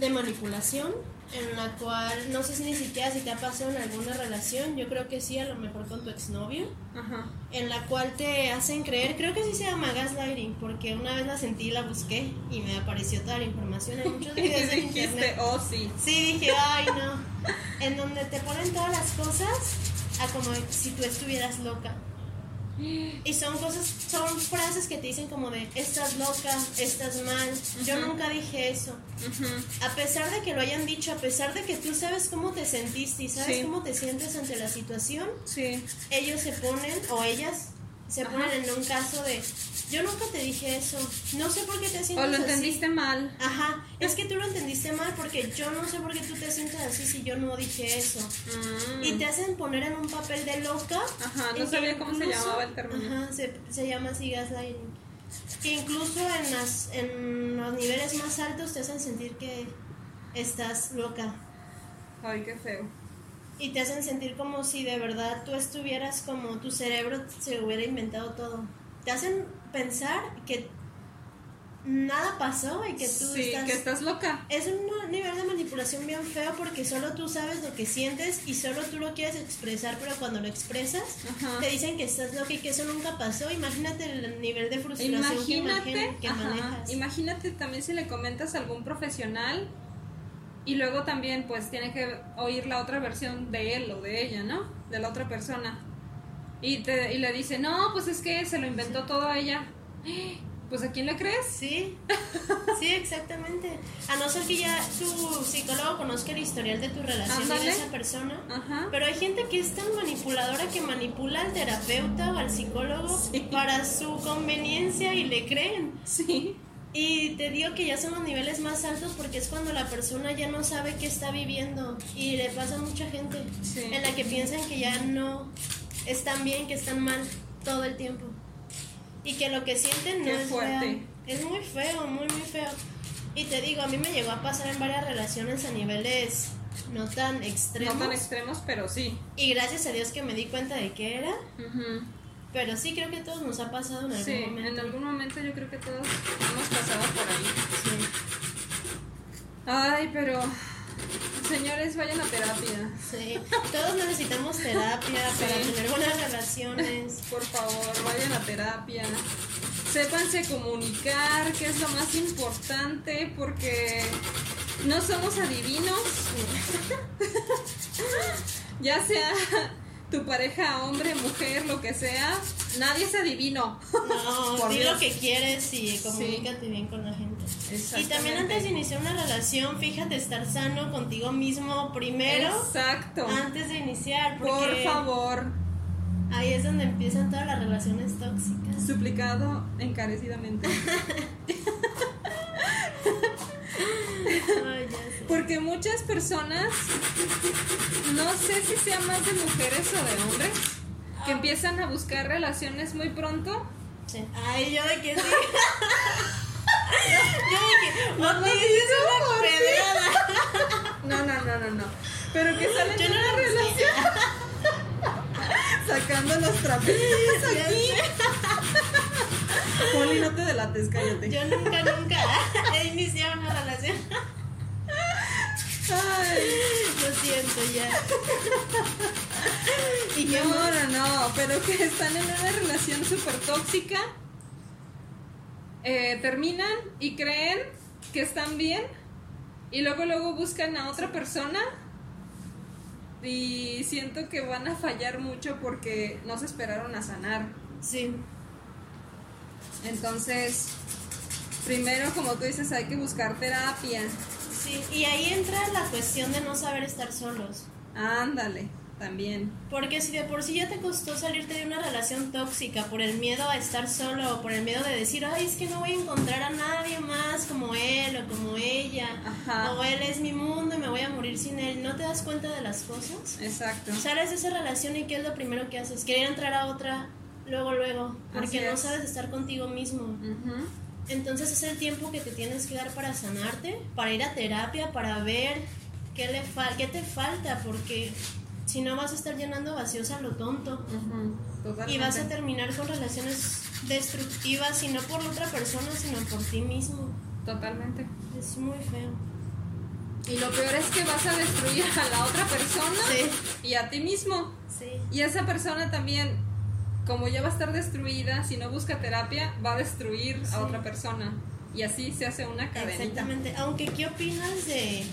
de manipulación en la cual, no sé si ni siquiera si te ha pasado en alguna relación, yo creo que sí, a lo mejor con tu exnovio, ajá. en la cual te hacen creer, creo que sí se llama gaslighting, porque una vez la sentí y la busqué y me apareció toda la información en muchos videos dijiste, internet. oh sí. Sí, dije, ay no, en donde te ponen todas las cosas a como si tú estuvieras loca. Y son cosas, son frases que te dicen como de, estás loca, estás mal. Yo nunca dije eso. A pesar de que lo hayan dicho, a pesar de que tú sabes cómo te sentiste y sabes Sí. cómo te sientes ante la situación, Sí, ellos se ponen, o ellas, se Ajá. ponen en un caso de, yo nunca te dije eso, no sé por qué te sientes o lo así". entendiste mal. Ajá, es que tú lo entendiste mal porque yo no sé por qué tú te sientes así si yo no dije eso. Mm. Y te hacen poner en un papel de loca. Ajá, no sabía cómo se llamaba el término. Ajá, se, se llama así gaslighting. Que incluso en, las, en los niveles más altos te hacen sentir que estás loca. Ay, qué feo. Y te hacen sentir como si de verdad tú estuvieras como tu cerebro se hubiera inventado todo. Te hacen pensar que nada pasó y que tú sí, estás... que estás loca. Es una nivel de manipulación bien feo porque solo tú sabes lo que sientes y solo tú lo quieres expresar, pero cuando lo expresas Ajá. te dicen que estás loca y que eso nunca pasó. Imagínate el nivel de frustración que, imagine- que manejas. imagínate también si le comentas a algún profesional y luego también pues tiene que oír la otra versión de él o de ella, ¿no? De la otra persona. Y, te, y le dice, no, pues es que se lo inventó todo a ella. Pues ¿a quién le crees? Sí, sí, exactamente. A no ser que ya tu psicólogo conozca el historial de tu relación Ándale. de esa persona. Ajá. Pero hay gente que es tan manipuladora que manipula al terapeuta o al psicólogo Sí. para su conveniencia y le creen. Sí. Y te digo que ya son los niveles más altos porque es cuando la persona ya no sabe qué está viviendo y le pasa a mucha gente Sí. en la que piensan que ya no están bien, que están mal todo el tiempo. Y que lo que sienten no Qué es fuerte. real. Es muy feo, muy, muy feo. Y te digo, a mí me llegó a pasar en varias relaciones a niveles no tan extremos. No tan extremos, pero sí. y gracias a Dios que me di cuenta de qué era. Pero sí creo que a todos nos ha pasado en algún Sí, momento. en algún momento yo creo que todos hemos pasado por ahí. Sí. Ay, pero señores, vayan a terapia. Sí, todos necesitamos terapia para Sí. tener buenas relaciones. Por favor, vayan a terapia. Sépanse comunicar, que es lo más importante, porque no somos adivinos. ya sea tu pareja, hombre, mujer, lo que sea, nadie es adivino. No, di lo que quieres y comunícate bien con la gente. Y también antes de iniciar una relación, fíjate estar sano contigo mismo primero, Exacto. antes de iniciar, Por favor, ahí es donde empiezan todas las relaciones tóxicas. suplicado encarecidamente. Porque muchas personas, no sé si sea más de mujeres o de hombres, que empiezan a buscar relaciones muy pronto. Sí. Ay, yo de que sí. yo de que, no me dices una pedrada. No, no, no, no, no. Pero que salen Yo de no una relación sacando los trapitos aquí. Poli, no te delates, cállate. Yo nunca, nunca he iniciado una relación. Ay, Lo siento ya. ¿Y qué no, más? no, no, pero que están en una relación súper tóxica, eh, terminan y creen que están bien y luego luego buscan a otra persona y siento que van a fallar mucho porque no se esperaron a sanar. Sí, Entonces, primero, como tú dices, hay que buscar terapia. Sí. Y ahí entra la cuestión de no saber estar solos. Ándale, también. Porque si de por sí ya te costó salirte de una relación tóxica por el miedo a estar solo o por el miedo de decir, ay, es que no voy a encontrar a nadie más como él o como ella, Ajá. o él es mi mundo y me voy a morir sin él, ¿no te das cuenta de las cosas? Exacto. Sales de esa relación y ¿qué es lo primero que haces? Querer entrar a otra luego, luego, porque no es. sabes estar contigo mismo. Entonces es el tiempo que te tienes que dar para sanarte, para ir a terapia, para ver qué, le fal qué te falta, porque si no vas a estar llenando vacíos a lo tonto. Y vas a terminar con relaciones destructivas, y no por otra persona, sino por ti mismo. Totalmente. Es muy feo. Y lo peor es que vas a destruir a la otra persona Sí. y a ti mismo. Sí. Y esa persona también, como ya va a estar destruida, si no busca terapia, va a destruir Sí. a otra persona. Y así se hace una cadenita. Exactamente. Aunque, ¿qué opinas de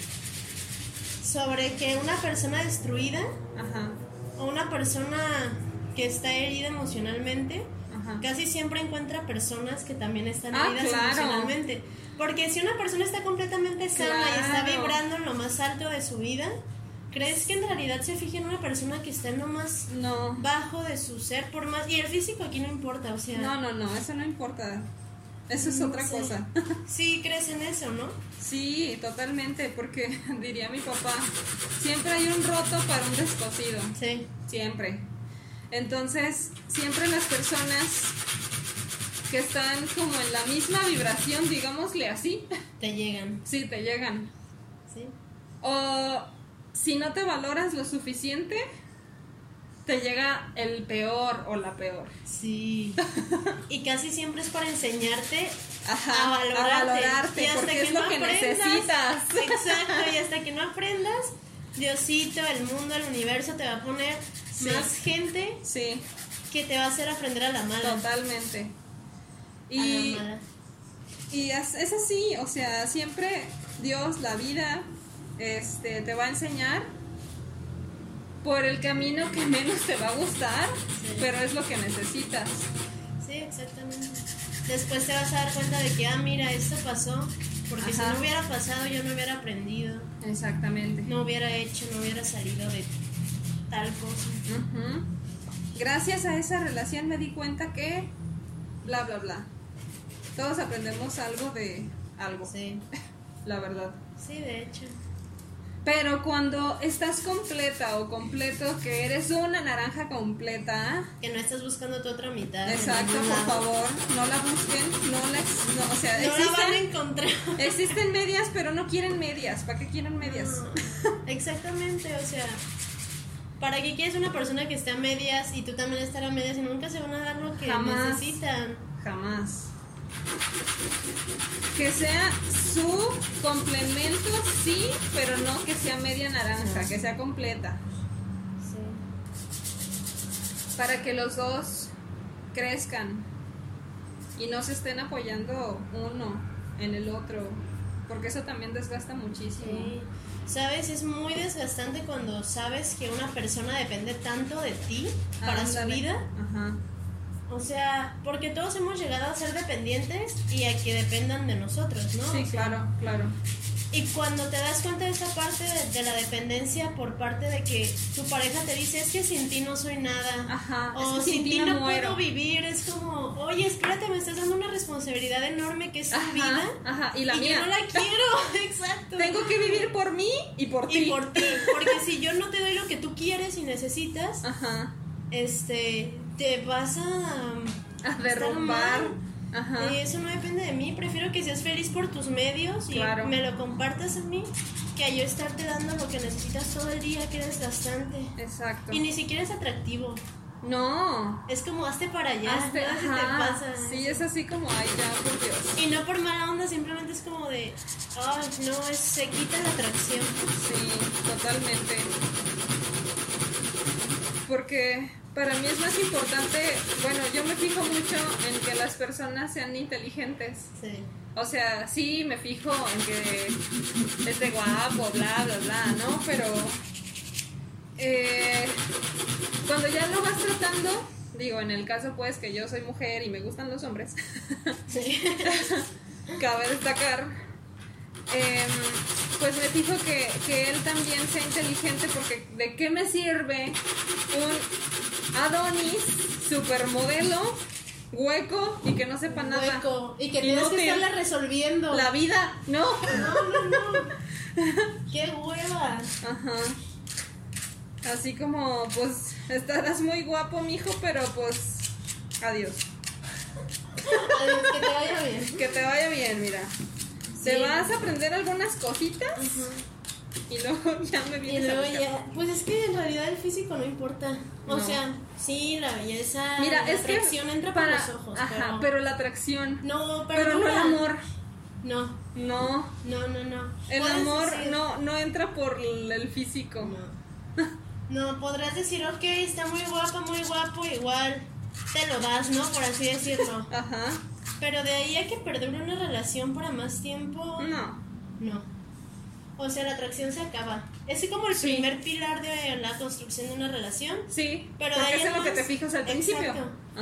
sobre que una persona destruida Ajá, o una persona que está herida emocionalmente ajá. casi siempre encuentra personas que también están Ah, heridas claro. emocionalmente. Porque si una persona está completamente sana y está vibrando en lo más alto de su vida, ¿crees que en realidad se fija en una persona que está en lo más No, bajo de su ser? Por más y el físico aquí no importa, o sea, no, no, no, eso no importa. Eso es no otra sé. cosa. Sí crees en eso, ¿no? Sí, totalmente, porque diría mi papá, siempre hay un roto para un descosido. Sí. Siempre. Entonces, siempre las personas que están como en la misma vibración, digámosle así, Te llegan. sí te llegan. Sí. O si no te valoras lo suficiente, te llega el peor o la peor. Sí. y casi siempre es para enseñarte Ajá, a valorarte. a valorarte, Y hasta porque que es lo no que aprendas- necesitas. Exacto, y hasta que no aprendas, Diosito, el mundo, el universo te va a poner Sí. más gente Sí, que te va a hacer aprender a la mala. totalmente. A Y, la mala. y es, es así, o sea, siempre Dios, la vida, este, te va a enseñar por el camino que menos te va a gustar, Sí. pero es lo que necesitas. Sí, exactamente. Después te vas a dar cuenta de que, ah, mira, esto pasó, porque si no hubiera pasado yo no hubiera aprendido, Exactamente. no hubiera hecho, no hubiera salido de tal cosa. Gracias a esa relación me di cuenta que bla bla bla. Todos aprendemos algo de algo, Sí, la verdad. sí, de hecho. Pero cuando estás completa o completo, que eres una naranja completa, Que no estás buscando tu otra mitad. exacto, por lado. favor, no la busquen, no la, ex- no, o sea, No la van a existen, encontrar. existen medias, pero no quieren medias. ¿Para qué quieren medias? No, Exactamente, o sea, ¿para qué quieres una persona que esté a medias y tú también estar a medias y nunca se van a dar lo que Jamás. necesitan? Jamás. Que sea su complemento, sí, pero no que sea media naranja, que sea completa. Sí. Para que los dos crezcan y no se estén apoyando uno en el otro, porque eso también desgasta muchísimo. Sí. Sabes, es muy desgastante cuando sabes que una persona depende tanto de ti para su vida. Ajá. O sea, porque todos hemos llegado a ser dependientes y a que dependan de nosotros, ¿no? Sí, O sea, claro, claro. Y cuando te das cuenta de esa parte de, de la dependencia por parte de que tu pareja te dice, es que sin ti no soy nada. Ajá, O es que sin ti no muero. puedo vivir. Es como, oye, espérate, me estás dando una responsabilidad enorme que es tu Ajá, vida. ajá, y la y mía. yo no la quiero. Exacto. Tengo que vivir por mí y por ti. Y por ti. Porque si yo no te doy lo que tú quieres y necesitas, Ajá. este, te vas a... A derrumbar. Ajá. Y eso no depende de mí, prefiero que seas feliz por tus medios y Claro. me lo compartas a mí, que a yo estarte dando lo que necesitas todo el día, que eres desgastante. Exacto. Y ni siquiera es atractivo, No. es como hazte para allá, Hazte- no sé si te ajá. pasa. Sí, es así como, ay, ya, por Dios. Y no por mala onda, simplemente es como de, ay, no, es, se quita la atracción. Sí, totalmente. Porque para mí es más importante, bueno, yo me fijo mucho en que las personas sean inteligentes. Sí. O sea, sí me fijo en que esté guapo, bla, bla, bla, ¿no? Pero eh, cuando ya lo vas tratando, digo, en el caso pues que yo soy mujer y me gustan los hombres, Sí. cabe destacar, em, pues me fijo que, que él también sea inteligente porque ¿de qué me sirve un Adonis supermodelo, hueco y que no sepa nada? Hueco. Y que tienes que Inútil. estarla resolviendo. La vida, no. No, no, no. Qué hueva. Ajá. Así como, pues, estarás muy guapo, mijo, pero pues, adiós. Adiós, que te vaya bien. Que te vaya bien, mira. Te Sí. vas a aprender algunas cositas y luego ya me Y vienes a luego buscar. ya, pues es que en realidad el físico no importa. O No. sea, sí, la belleza, Mira, la es que atracción entra para, por los ojos. ajá, pero, pero la atracción, no, pero, pero no el amor, No, no, no, no, no. el amor decir- no, no entra por el físico. No. No, podrás decir, ok, está muy guapa, muy guapo, igual te lo das, ¿no? Por así decirlo. Ajá, Pero de ahí a que perdure una relación para más tiempo, no, no. O sea, la atracción se acaba. Es como el Sí. primer pilar de la construcción de una relación. sí, Pero de ahí es en lo que te fijas al principio.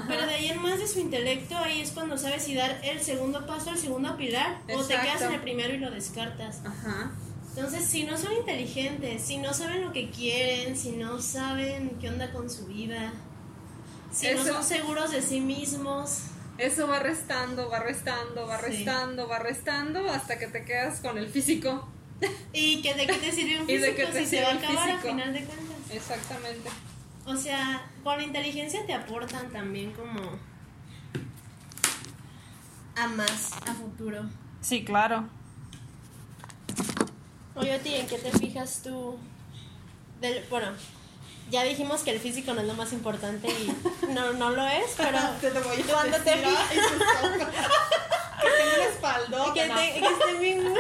Pero de ahí en más de su intelecto, ahí es cuando sabes si dar el segundo paso al segundo pilar o te quedas en el primero y lo descartas. Ajá, Entonces, si no son inteligentes, si no saben lo que quieren, si no saben qué onda con su vida, si no son seguros de sí mismos, eso va restando, va restando, va Sí. restando, va restando hasta que te quedas con el físico. y que de qué te sirve un de físico qué te si se va a acabar al final de cuentas. Exactamente. O sea, con inteligencia te aportan también como a más, a futuro. Sí, claro. Oye, a ti, ¿en qué te fijas tú? Del, bueno, ya dijimos que el físico no es lo más importante y no, no lo es, pero te lo voy a cuando te Susana. que tengo una espaldota. que, no. te- que esté bien.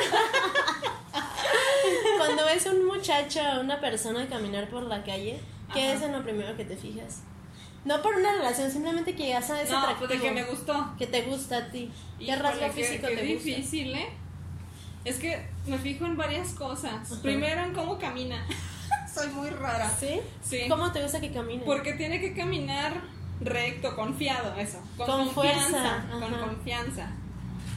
Cuando ves a un muchacho o una persona caminar por la calle, ¿qué Ajá. es en lo primero que te fijas? No por una relación, simplemente que ya sabes No, atractivo. pues de que me gustó. que te gusta a ti. ¿Qué rasgo físico qué te gusta? difícil, ¿eh? Es que me fijo en varias cosas. Ajá. Primero en cómo camina. Soy muy rara. ¿Sí? Sí. ¿Cómo te gusta que camine? Porque tiene que caminar recto, confiado, eso. Con, Con confianza. fuerza, Con confianza.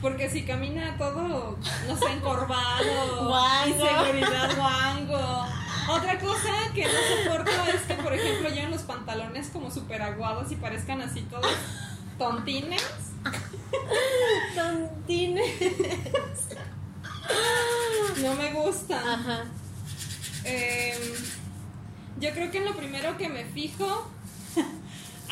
Porque si camina todo, no sé, encorvado, Guango. inseguridad, guango. Otra cosa que no soporto es que, por ejemplo, llevan los pantalones como súper aguados y parezcan así todos tontines. Tontines. No me gustan. Ajá. Em, yo creo que en lo primero que me fijo,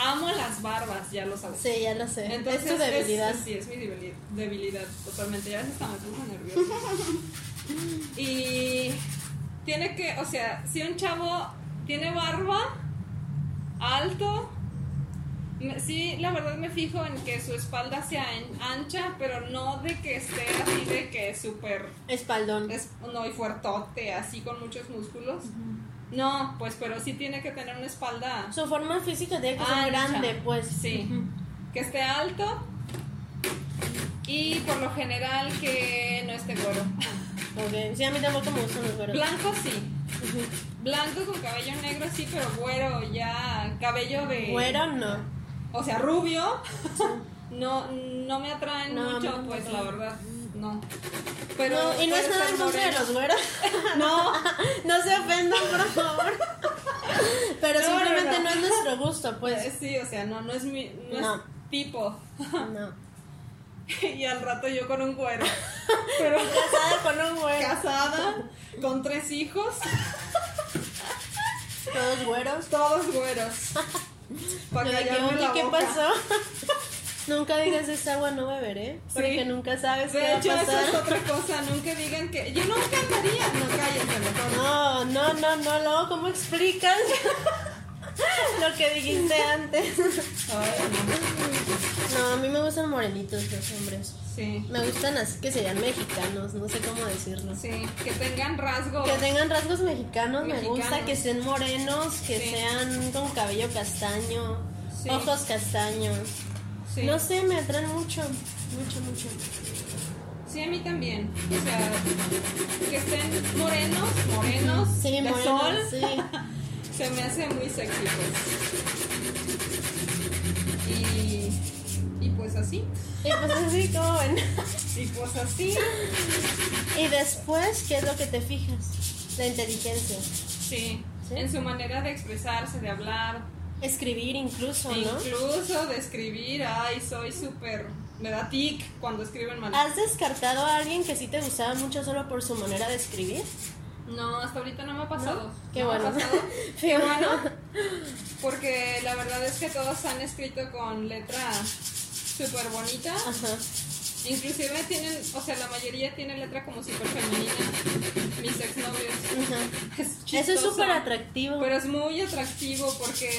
amo las barbas, ya lo sabes. Sí, ya lo sé. Entonces, es tu debilidad. sí, es mi debili- debilidad, totalmente. Ya hasta me puse nerviosa. y tiene que, o sea, si un chavo tiene barba, alto, sí, la verdad me fijo en que su espalda sea ancha, pero no de que esté así de que súper Espaldón. es no y fuertote, así con muchos músculos. No, pues, pero sí tiene que tener una espalda Su forma física tiene que ser grande, pues. Sí. Que esté alto y por lo general que no esté güero. Ok. Sí, a mí tampoco me gustan los güeros. Blanco sí. Blanco con cabello negro sí, pero güero ya cabello de Güero no. o sea, rubio. No no me atraen No, mucho, pues la verdad. No. Pero No, y no es nada en contra de los güeros. No. No se ofendan, por favor. Pero No, simplemente no, no, no. es nuestro gusto, Eh, pues. Sí, o sea, no, no es mi no, es tipo. No. y al rato yo con un güero. Pero Casada con un güero. casada, con tres hijos, Todos güeros. todos güeros. Para ¿qué boca. pasó? Nunca digas esta agua no beberé. Porque Sí. nunca sabes qué De va a hecho, esa es pasar. otra cosa. Nunca digan que. Yo nunca andaría. No, cállate, mejor. No, no, no, no, luego, ¿cómo explicas lo que dijiste antes? Ay, No, a mí me gustan morenitos los hombres. Sí, Me gustan así que serían mexicanos, no sé cómo decirlo. sí. Que tengan rasgos. Que tengan rasgos mexicanos, me gusta que estén morenos, que Sí. sean con cabello castaño, Sí. ojos castaños. Sí. No sé, me atraen mucho, mucho, mucho. Sí, a mí también. O sea, que estén morenos, morenos, Sí, de morenos, sol. sí. Se me hace muy sexy, pues. Y, y pues así. Y pues así como ven. Y pues así. Y después, ¿qué es lo que te fijas? La inteligencia. Sí. ¿Sí? En su manera de expresarse, de hablar. Escribir incluso, ¿no? Incluso de escribir. Ay, soy súper. Me da tic cuando escriben mal. ¿Has descartado a alguien que sí te gustaba mucho solo por su manera de escribir? No, hasta ahorita no me ha pasado. ¿No? Qué No me ha bueno. pasado. Qué Qué bueno. Porque la verdad es que todos han escrito con letra súper bonita. Ajá. Inclusive tienen, o sea, la mayoría tiene letra como súper femenina. Mis exnovios. Es Eso es súper atractivo. Pero es muy atractivo porque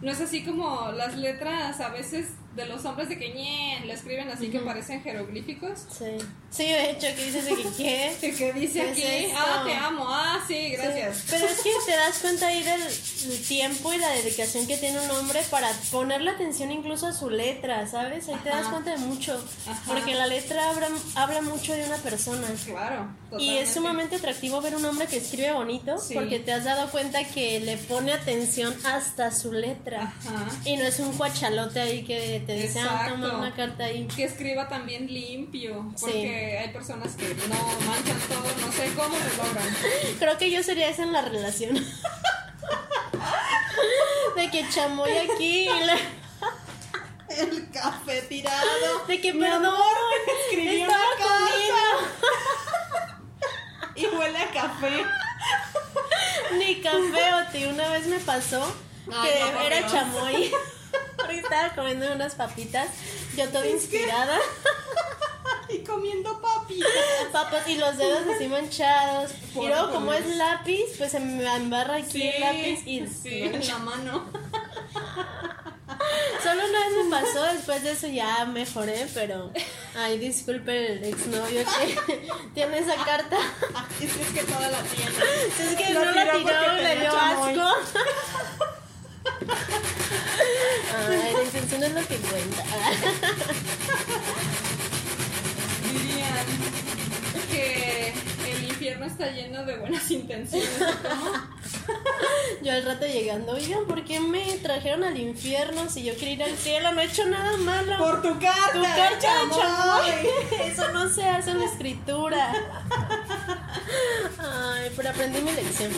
no es así como las letras a veces de los hombres de que ñe, le escriben así que parecen jeroglíficos. Sí. Sí, de hecho, que dices de que qué. ¿Qué dice ¿Qué aquí? es ah, te amo. Ah, sí, gracias. Sí, Pero es que te das cuenta ahí del tiempo y la dedicación que tiene un hombre para ponerle atención incluso a su letra, ¿sabes? Ahí te das cuenta de mucho. Ajá. Porque la letra habla, habla mucho de una persona. Claro. Y es sumamente atractivo ver un hombre que escribe bonito Sí. porque te has dado cuenta que le pone atención hasta su letra. Ajá. Y no es un cuachalote ahí que te dice, ah, toma una carta ahí. Que escriba también limpio, porque Sí. hay personas que no manchan todo, no sé cómo lo logran. Creo que yo sería esa en la relación. de que chamoy aquí y la- El café tirado. De que Mi perdón, amor, escribí una carta. Y huele a café. Ni café, Oti. Una vez me pasó Ay, que no, era chamoy. Porque estaba comiendo unas papitas. Yo toda inspirada. Y comiendo papitas. Papas y los dedos así manchados. Y luego, como es lápiz, pues se me embarra aquí el lápiz y. sí, en la mano. Solo una vez me pasó, después de eso ya mejoré, pero. Ay, disculpe el exnovio que tiene esa carta. Es que, es que toda la tiene. Es que no la tiró le dio asco. Ay, la intención es lo que cuenta. Dirían que el infierno está lleno de buenas intenciones. ¿o ¿Cómo? Yo al rato llegando, oigan, ¿por qué me trajeron al infierno si yo quería ir al cielo? No he hecho nada malo. Por tu carta. tu carta chamoy. Eso no se hace en la escritura. Ay, pero aprendí mi lección.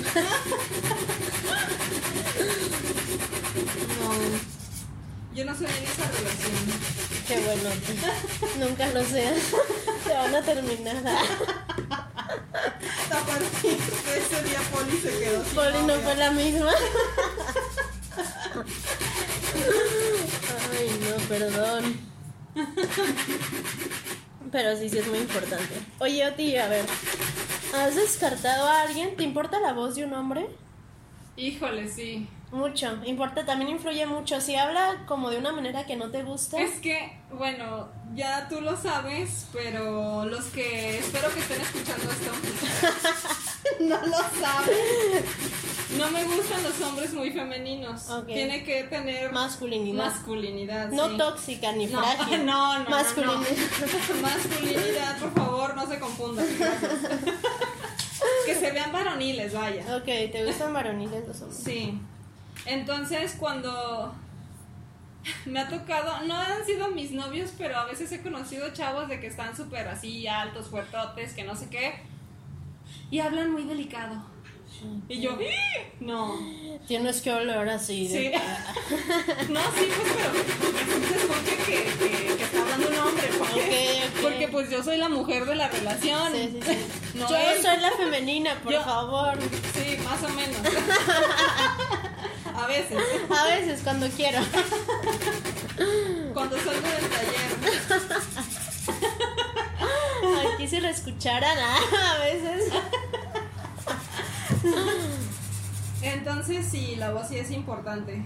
Yo no soy en esa relación. qué bueno. Nunca lo seas. Se van a terminar. A partir de ese día Poli se quedó Poli no fue la misma. Ay, no, perdón. Pero sí, sí es muy importante. Oye, Oti, a ver. ¿Has descartado a alguien? ¿Te importa la voz de un hombre? Híjole, sí. Mucho. Importa, también influye mucho. Si habla como de una manera que no te gusta. Es que, bueno, ya tú lo sabes, pero los que espero que estén escuchando esto, No lo sabe. no me gustan los hombres muy femeninos. Ok. Tiene que tener Masculinidad. masculinidad. no sí. tóxica ni No, frágil. no, no, no, Masculinidad. no. Masculinidad, por favor, no se confundan. que se vean varoniles, vaya. Ok, ¿te gustan varoniles los hombres? Sí. Entonces, cuando me ha tocado, no han sido mis novios, pero a veces he conocido chavos de que están súper así altos, fuertotes, que no sé qué, y hablan muy delicado. Y yo, no. Tienes que hablar así. Sí. De... No, sí, pues, pero se escucha que, que, que está hablando un hombre. Porque, Ok, ok. porque pues yo soy la mujer de la relación. Sí, sí, sí. No Yo él. soy la femenina, por Yo- favor. Sí, más o menos. A veces, A veces, cuando quiero. cuando salgo del taller. Aquí si lo escucharan, ah, a veces. Entonces sí, la voz sí es importante.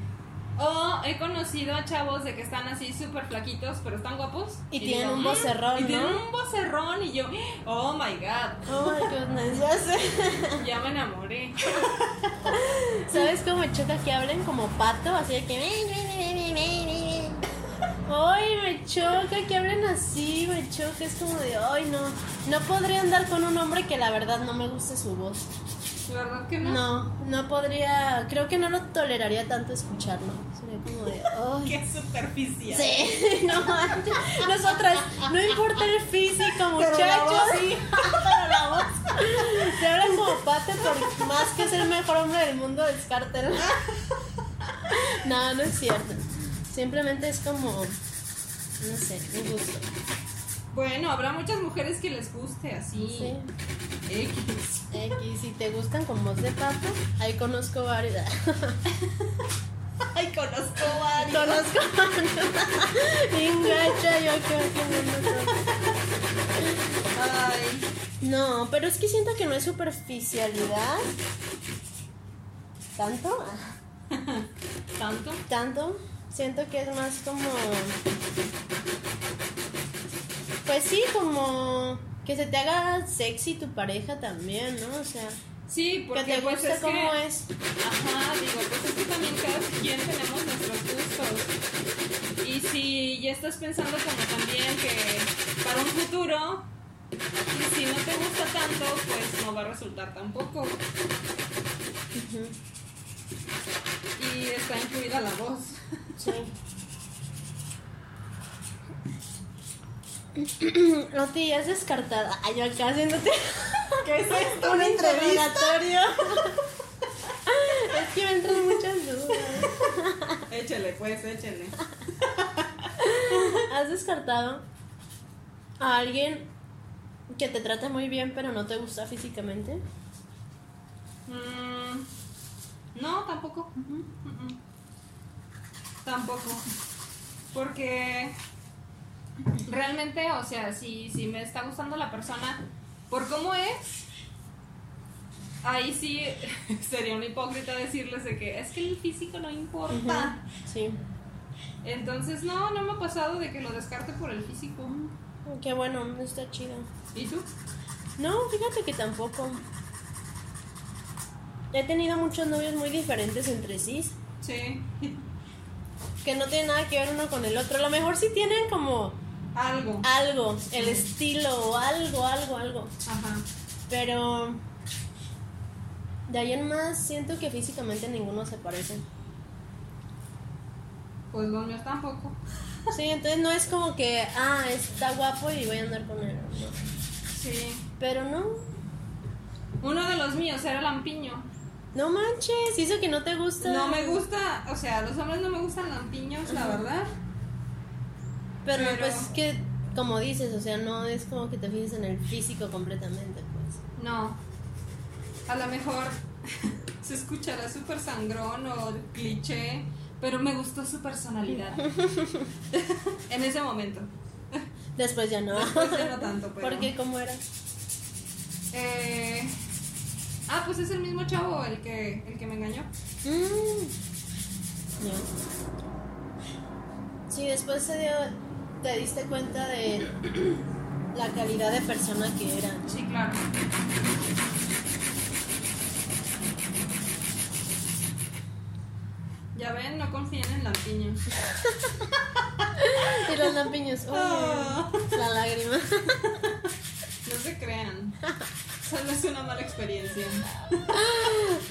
O he conocido a chavos de que están así súper flaquitos, pero están guapos. Y tienen digo, un "Mm", vocerrón, Y tienen un vocerrón y yo, oh my god, Oh my goodness, ya sé. ya me enamoré. ¿Sabes cómo me choca que hablen como pato? Así de que. Ay, me choca que hablen así, me choca. Es como de, ay, no. No podría andar con un hombre que la verdad no me guste su voz. ¿Verdad que no? No, no podría. Creo que no lo toleraría tanto escucharlo. Sería como de, ay. Qué superficial. Sí, no manches. Nosotras, no importa el físico, muchachos. sí. Pero la voz. Se hablan como pate por más que ser el mejor hombre del mundo, descártelo. No, no es cierto. Simplemente es como. No sé, un gusto. Bueno, habrá muchas mujeres que les guste así. Sí. X. X, si te gustan con voz de pato, ahí conozco varias. Ay, conozco varios. Conozco Engacha, yo creo que no, no, Ay. No, pero es que siento que no es superficialidad. ¿Tanto? ¿Tanto? ¿Tanto? Siento que es más como. Pues sí, como que se te haga sexy tu pareja también, ¿no? O sea, Sí, porque que te pues guste es cómo que, es. Ajá, digo, pues es que también cada quien tenemos nuestros gustos. Y si ya estás pensando como también que para un futuro, y si no te gusta tanto, pues no va a resultar tampoco. Y está incluida la voz. Sí. No te has descartada. Ay, yo acá haciéndote ¿Qué es esto? un interrogatorio. es que me entran muchas dudas. Échele, pues, échele. ¿Has descartado a alguien que te trata muy bien pero no te gusta físicamente? Mm, no, tampoco. Tampoco. Porque realmente, o sea, si, si me está gustando la persona por cómo es, ahí sí sería una hipócrita decirles de que es que el físico no importa. Sí. Entonces, no, no me ha pasado de que lo descarte por el físico. Qué bueno, está chido. ¿Y tú? No, fíjate que tampoco. He tenido muchos novios muy diferentes entre sí. Sí. Que no tienen nada que ver uno con el otro. A lo mejor sí tienen como Algo. algo, el estilo o algo, algo, algo. Ajá. Pero de ahí en más siento que físicamente ninguno se parece. Pues los míos tampoco. Sí, entonces no es como que, ah, está guapo y voy a andar con él. no. Sí. Pero no, Uno de los míos era lampiño. no manches, hizo que no te gusta. No me gusta, o sea, los hombres no me gustan lampiños, la verdad. Pero, pero- pues es que, como dices, o sea, no es como que te fijes en el físico completamente, pues. No. A lo mejor se escuchará súper sangrón o cliché, pero me gustó su personalidad. en ese momento. Después ya no. Después ya no tanto, pero. ¿Por qué? ¿Cómo era? Eh, Ah, pues es el mismo chavo el que, el que me engañó. Mm. Ya. Sí, después se dio, te diste cuenta de la calidad de persona que era. Sí, claro. Ya ven, no confíen en lampiños. Y los lampiños, Ah. la lágrima. No se crean. Solo es una mala experiencia.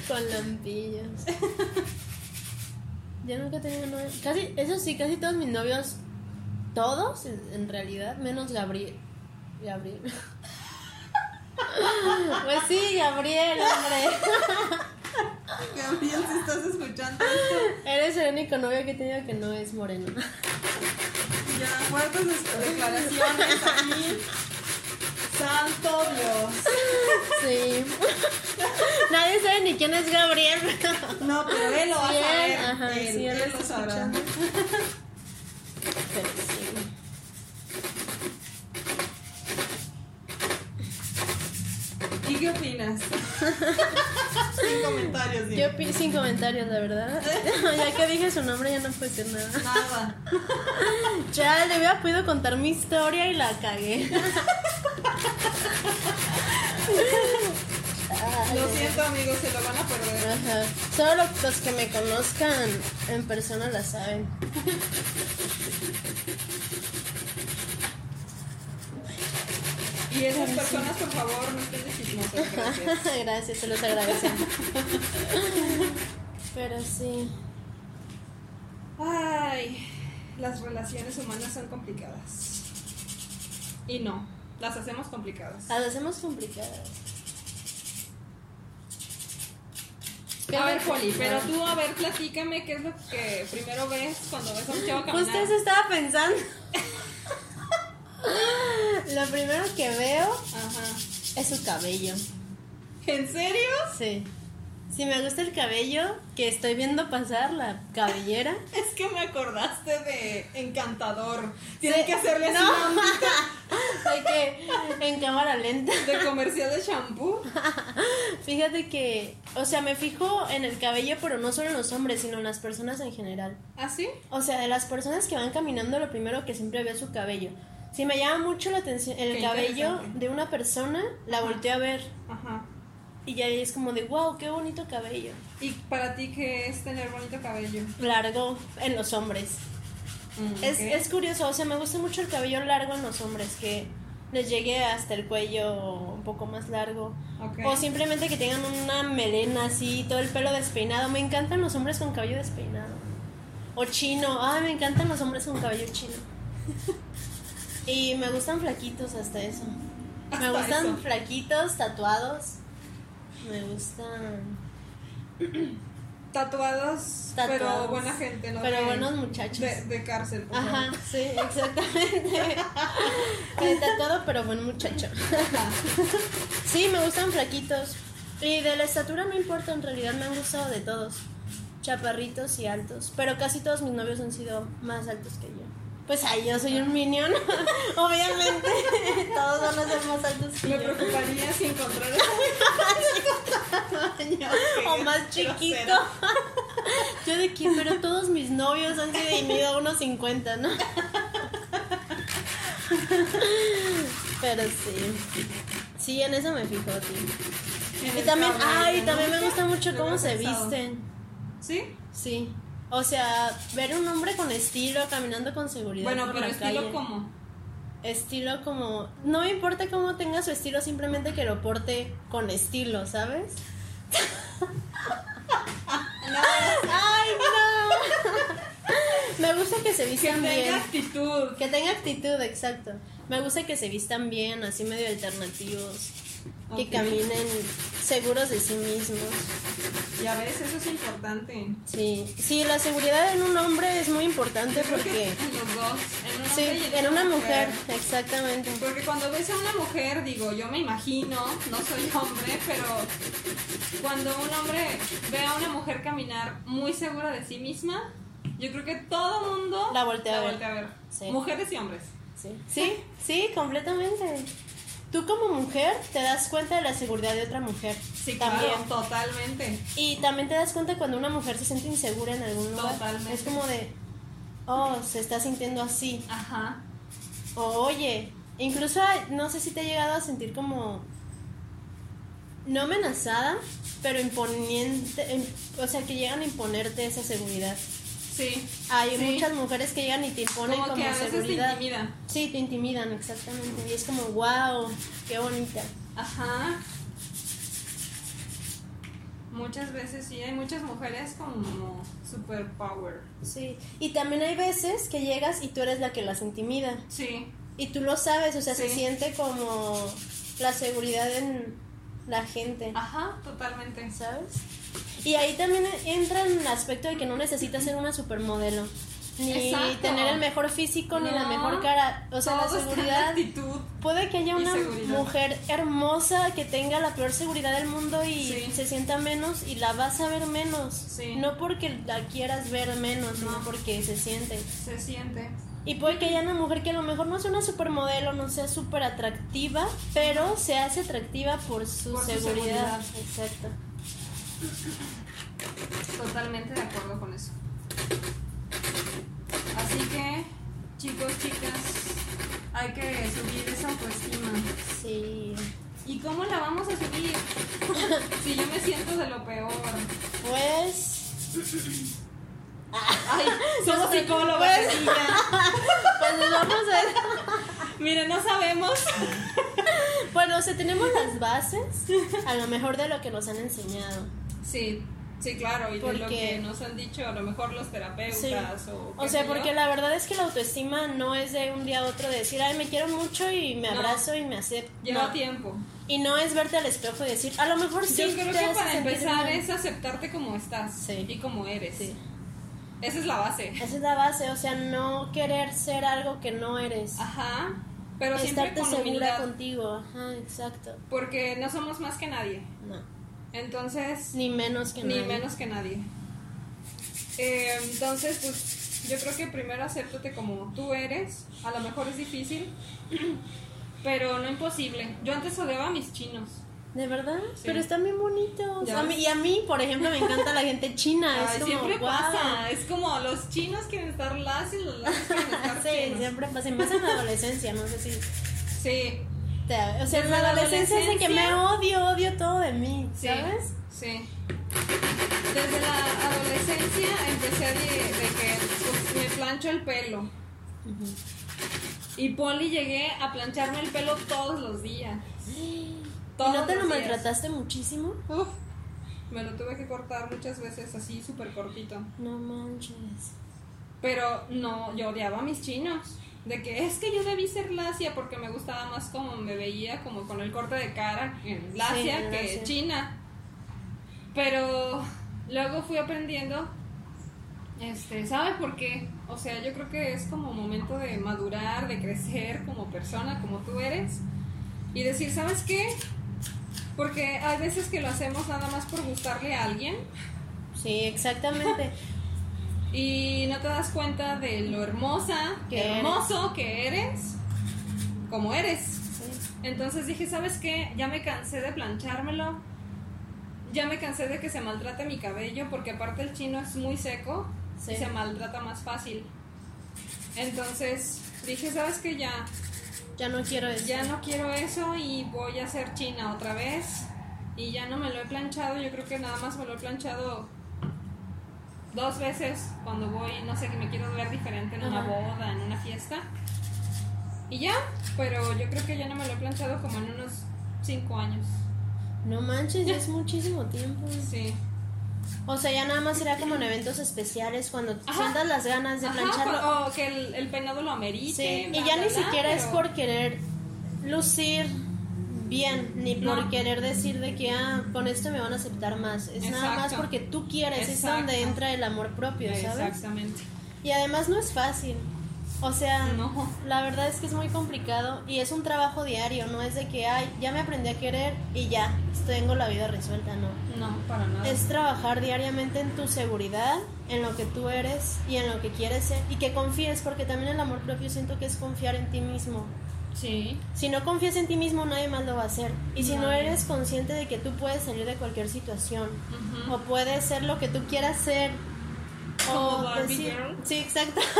Con lampillos. Yo nunca he tenido novio. Casi, eso sí, casi todos mis novios, todos en, realidad, menos Gabriel. Gabriel. Pues sí, Gabriel, hombre. Gabriel, si estás escuchando esto, Eres el único novio que he tenido que no es moreno. ya fuertes des- declaraciones aquí. Santo Dios. Sí. Nadie sabe ni quién es Gabriel. No, pero él lo va a saber. ajá, él, sí, él él lo sabrá. Escuchando. Pero sí. ¿Y qué opinas? Sin comentarios, Yo sin comentarios, la verdad. ya que dije su nombre, ya no puedo decir nada. Nada. Ya le hubiera podido contar mi historia y la cagué. Lo siento, amigos, se lo van a perder. Ajá. Solo los, que me conozcan en persona la saben. Y esas personas, por favor, no estén de chismosas, gracias. Gracias, se los agradecemos. Pero sí. Ay, las relaciones humanas son complicadas. Y no, las hacemos complicadas. Las hacemos complicadas. A ver, Poli, pero tú, a ver, platícame qué es lo que primero ves cuando ves a un chavo caminar. Justo eso estaba pensando. Lo primero que veo Ajá. es su cabello. ¿En serio? Sí. Si me gusta el cabello, que estoy viendo pasar la cabellera. Es que me acordaste de Encantador. Tienen Sí. que hacerle así No. una ondita Hay que en cámara lenta. de comercial de shampoo. Fíjate que, o sea, me fijo en el cabello, pero no solo en los hombres, sino en las personas en general. ¿Así? O sea, de las personas que van caminando, lo primero que siempre veo es su cabello. Si me llama mucho la atención el Qué cabello de una persona, la volteo a ver. Ajá. Y ya es como de, wow, qué bonito cabello. ¿Y para ti qué es tener bonito cabello? Largo en los hombres. Mm, Es, es curioso, o sea, me gusta mucho el cabello largo en los hombres, que les llegue hasta el cuello un poco más largo. Ok. O simplemente que tengan una melena así, todo el pelo despeinado. Me encantan los hombres con cabello despeinado. O chino. Ay, me encantan los hombres con cabello chino. Y me gustan flaquitos hasta eso. me gustan eso. flaquitos, tatuados. Me gustan Tatuados, pero buena gente, ¿no? Pero De- buenos muchachos. De, de cárcel, por Ajá, favor. sí, exactamente. Tatuado, pero buen muchacho. Sí, me gustan flaquitos. Y de la estatura no importa, en realidad me han gustado de todos. Chaparritos y altos. Pero casi todos mis novios han sido más altos que yo. Pues ay, yo soy un minion. Obviamente, todos van a ser más altos que Me yo. preocuparía si encontrar. O más chiquito. Yo de que, pero todos mis novios han sido de mido 1.50, ¿no? Pero sí. Sí, en eso me fijo, sí. En Y también, ay, también me gusta mucho cómo se visten. ¿Sí? Sí. O sea, ver un hombre con estilo, caminando con seguridad. Bueno, por pero la estilo calle. como. Estilo como. No me importa cómo tenga su estilo, simplemente que lo porte con estilo, ¿sabes? ¡Ay, no! me gusta que se Que vistan bien. tenga actitud. Que tenga actitud, exacto. Me gusta que se vistan bien, así medio alternativos. Que caminen seguros de sí mismos. Ya ves, eso es importante. Sí, sí, la seguridad en un hombre es muy importante creo porque... en los dos. En un Sí, hombre y en una mujer, exactamente. Porque cuando ves a una mujer, digo, yo me imagino, no soy hombre, pero cuando un hombre ve a una mujer caminar muy segura de sí misma, yo creo que todo mundo La voltea a ver. voltea a ver. Sí. Mujeres y hombres. Sí, sí, sí, completamente. Tú como mujer te das cuenta de la seguridad de otra mujer. Sí, también. claro, totalmente. Y también te das cuenta cuando una mujer se siente insegura en algún lugar. Totalmente. Es como de, oh, se está sintiendo así. Ajá. O oye, incluso no sé si te he llegado a sentir como no amenazada, pero imponiente, im- o sea, que llegan a imponerte esa seguridad. Sí. Hay Sí. muchas mujeres que llegan y te imponen Como como, que a veces te seguridad. intimidan. Sí, te intimidan, exactamente. Y es como, wow, qué bonita. Ajá. Muchas veces sí, hay muchas mujeres como super power. Sí. Y también hay veces que llegas y tú eres la que las intimida. Sí. Y tú lo sabes, o sea, se siente como la seguridad en la gente. Ajá, totalmente. ¿sabes? Y ahí también entra en el aspecto de que no necesitas ser una supermodelo, ni Exacto. tener el mejor físico, ni la mejor cara. O sea, la Todo seguridad. actitud. Puede que haya una seguridad. mujer hermosa que tenga la peor seguridad del mundo y Sí. se sienta menos y la vas a ver menos. Sí. No porque la quieras ver menos, sino No. porque se siente. Se siente. Y puede que haya una mujer que a lo mejor no sea una supermodelo, no sea súper atractiva, pero se hace atractiva por su, Por su seguridad. Exacto. Totalmente de acuerdo con eso. Así que, chicos, chicas, hay que subir esa autoestima. Sí. ¿Y cómo la vamos a subir? si yo me siento de lo peor. Pues. Ay, somos psicólogas. Pues-. Pues nos vamos a. Miren, no sabemos. Bueno, o sea, tenemos las bases, a lo mejor de lo que nos han enseñado. Sí, sí, claro, y de lo Porque- que nos han dicho a lo mejor los terapeutas Sí. o... O sea, porque yo. la verdad es que la autoestima no es de un día a otro de decir, ay, me quiero mucho y me No. abrazo y me acepto. Lleva No. tiempo. Y no es verte al espejo y decir, a lo mejor sí. Yo creo que para empezar bien". es aceptarte como estás Sí. y como eres. Sí. Esa es la base. Esa es la base, o sea, no querer ser algo que no eres. Ajá. Pero siempre con segura humildad. contigo, ajá, exacto. Porque no somos más que nadie. No, Entonces, ni menos que ni nadie. menos que nadie. Eh, entonces, pues yo creo que primero acéptate como tú eres. A lo mejor es difícil, pero no imposible. Yo antes odiaba a mis chinos. ¿De verdad? Sí. Pero están bien bonitos. A mí- y a mí, por ejemplo, me encanta la gente china. Ay, es como, siempre "Wow". pasa. Es como los chinos quieren estar lacios, los lacios quieren estar Sí, chinos. siempre pasa. Y más en la adolescencia, no sé si. Sí, te- o sea, en Desde la adolescencia es de que me odio, odio todo de mí, sí. ¿sabes? Sí. Desde la adolescencia empecé de, de que pues, me plancho el pelo. Y Poli llegué a plancharme el pelo todos los días. ¿Y no te lo días. maltrataste muchísimo? Uf, me lo tuve que cortar muchas veces así súper cortito. No manches. Pero no, yo odiaba a mis chinos. De que es que yo debí ser lacia porque me gustaba más como me veía, como con el corte de cara en lacia que lacia. china. Pero luego fui aprendiendo, este, ¿sabes por qué? O sea, yo creo que es como momento de madurar, de crecer como persona, como tú eres. Y decir, ¿sabes qué? Porque hay veces que lo hacemos nada más por gustarle a alguien. Sí, exactamente. Y no te das cuenta de lo hermosa, Que eres. hermoso que eres, como eres. Sí. Entonces dije, ¿sabes qué? Ya me cansé de planchármelo. Ya me cansé de que se maltrate mi cabello, porque aparte el chino es muy seco Sí. y se maltrata más fácil. Entonces dije, ¿sabes qué? Ya, Ya no quiero eso. ya no quiero eso y voy a hacer china otra vez. Y ya no me lo he planchado, yo creo que nada más me lo he planchado dos veces cuando voy, no sé, que me quiero ver diferente en una Ajá. boda, en una fiesta. Y ya, pero yo creo que ya no me lo he planchado como en unos cinco años. No manches, ya es muchísimo tiempo. Sí. O sea, ya nada más será como en eventos especiales cuando Ajá. sientas las ganas de Ajá, plancharlo. o que el, el peinado lo amerite. Sí, bla, y ya bla, ni bla, siquiera es por querer lucir bien, ni por No. querer decir de que ah, con esto me van a aceptar más. Es nada más porque tú quieres, es donde entra el amor propio, ¿sabes? Exactamente. Y además no es fácil. O sea, No. la verdad es que es muy complicado y es un trabajo diario, no es de que, ay, ya me aprendí a querer y ya, tengo la vida resuelta, no. No, para nada. Es trabajar diariamente en tu seguridad, en lo que tú eres y en lo que quieres ser y que confíes, porque también el amor propio siento que es confiar en ti mismo. Sí. Si no confías en ti mismo, nadie más lo va a hacer. Y si no eres consciente de que tú puedes salir de cualquier situación o puedes ser lo que tú quieras ser. Como o Barbie decir- Girl. Sí, exacto.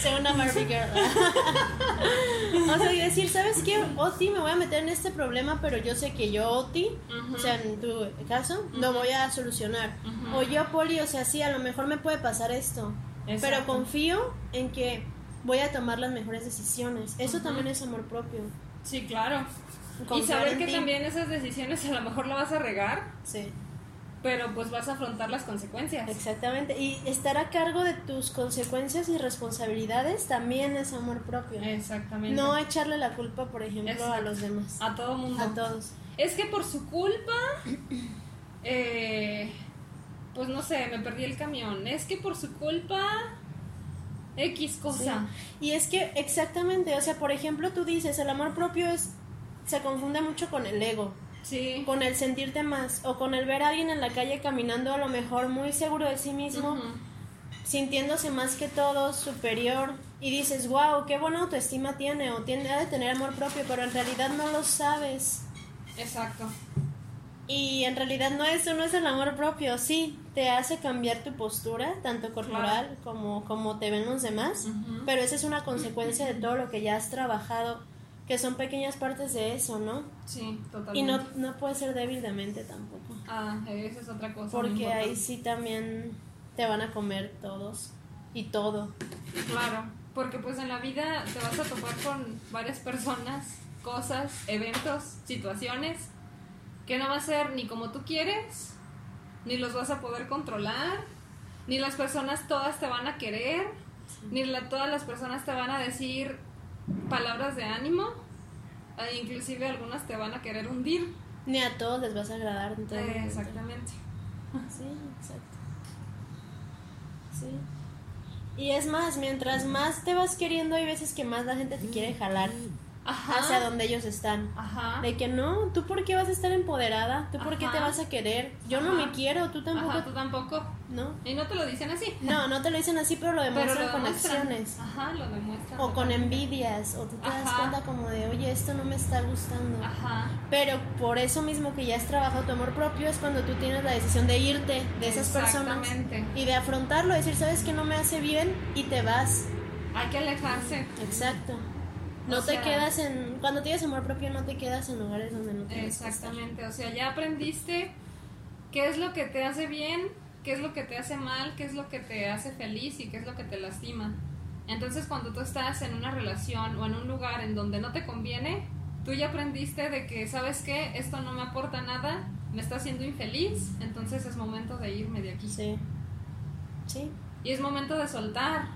Ser una Barbie Girl. o sea, y decir, ¿sabes qué? Oti, me voy a meter en este problema, pero yo sé que yo, Oti, Ujú. o sea, en tu caso, lo voy a solucionar. O yo, Poli, o sea, sí, a lo mejor me puede pasar esto. Pero confío en que voy a tomar las mejores decisiones. Eso también es amor propio. Sí, claro. Y saber que ti. también esas decisiones a lo mejor la vas a regar, Sí, pero pues vas a afrontar las consecuencias. exactamente. Y estar a cargo de tus consecuencias y responsabilidades también es amor propio. Exactamente. No echarle la culpa, por ejemplo, a los demás. a todo mundo. A todos. Es que por su culpa, eh, pues no sé, me perdí el camión. Es que por su culpa, X cosa. Sí. Y es que exactamente, o sea, por ejemplo, tú dices, el amor propio es se confunde mucho con el ego, Sí. con el sentirte más o con el ver a alguien en la calle caminando a lo mejor muy seguro de sí mismo, sintiéndose más que todos, superior y dices, "Wow, qué buena autoestima tiene o tiene ha de tener amor propio", pero en realidad no lo sabes. Exacto. Y en realidad no eso no es el amor propio, sí, te hace cambiar tu postura, tanto corporal como como te ven los demás, pero esa es una consecuencia de todo lo que ya has trabajado, que son pequeñas partes de eso, ¿no? Sí, totalmente. Y no, no puedes ser débil de mente tampoco, Ah, esa es otra cosa. porque ahí sí también te van a comer todos y todo. Claro, porque pues en la vida te vas a topar con varias personas, cosas, eventos, situaciones que no va a ser ni como tú quieres, ni los vas a poder controlar, ni las personas todas te van a querer, ni la- todas las personas te van a decir palabras de ánimo, e inclusive algunas te van a querer hundir. Ni a todos les vas a agradar en todo Eh, momento. exactamente. Sí, exacto. Sí. Y es más, mientras más te vas queriendo, hay veces que más la gente te quiere jalar Ajá. hacia donde ellos están. Ajá. De que no, ¿tú por qué vas a estar empoderada? ¿Tú por qué te vas a querer? Yo no Ajá. me quiero, tú tampoco. Ajá, tú tampoco. ¿No? Y no te lo dicen así. No, no te lo dicen así, pero lo demuestran Pero lo con demuestran. acciones. Ajá, lo demuestran. O con envidias, o tú te das cuenta como de, oye, esto no me está gustando. Ajá. Pero por eso mismo que ya has trabajado tu amor propio es cuando tú tienes la decisión de irte de esas personas y de afrontarlo, decir, sabes que no me hace bien y te vas. Hay que alejarse. Exacto. No O te sea- quedas en cuando tienes amor propio no te quedas en lugares donde no estar. Exactamente. O sea, ya aprendiste qué es lo que te hace bien, qué es lo que te hace mal, qué es lo que te hace feliz y qué es lo que te lastima. Entonces, cuando tú estás en una relación o en un lugar en donde no te conviene, tú ya aprendiste de que, ¿sabes qué? Esto no me aporta nada, me está haciendo infeliz, entonces es momento de irme de aquí. Sí. Sí. Y es momento de soltar.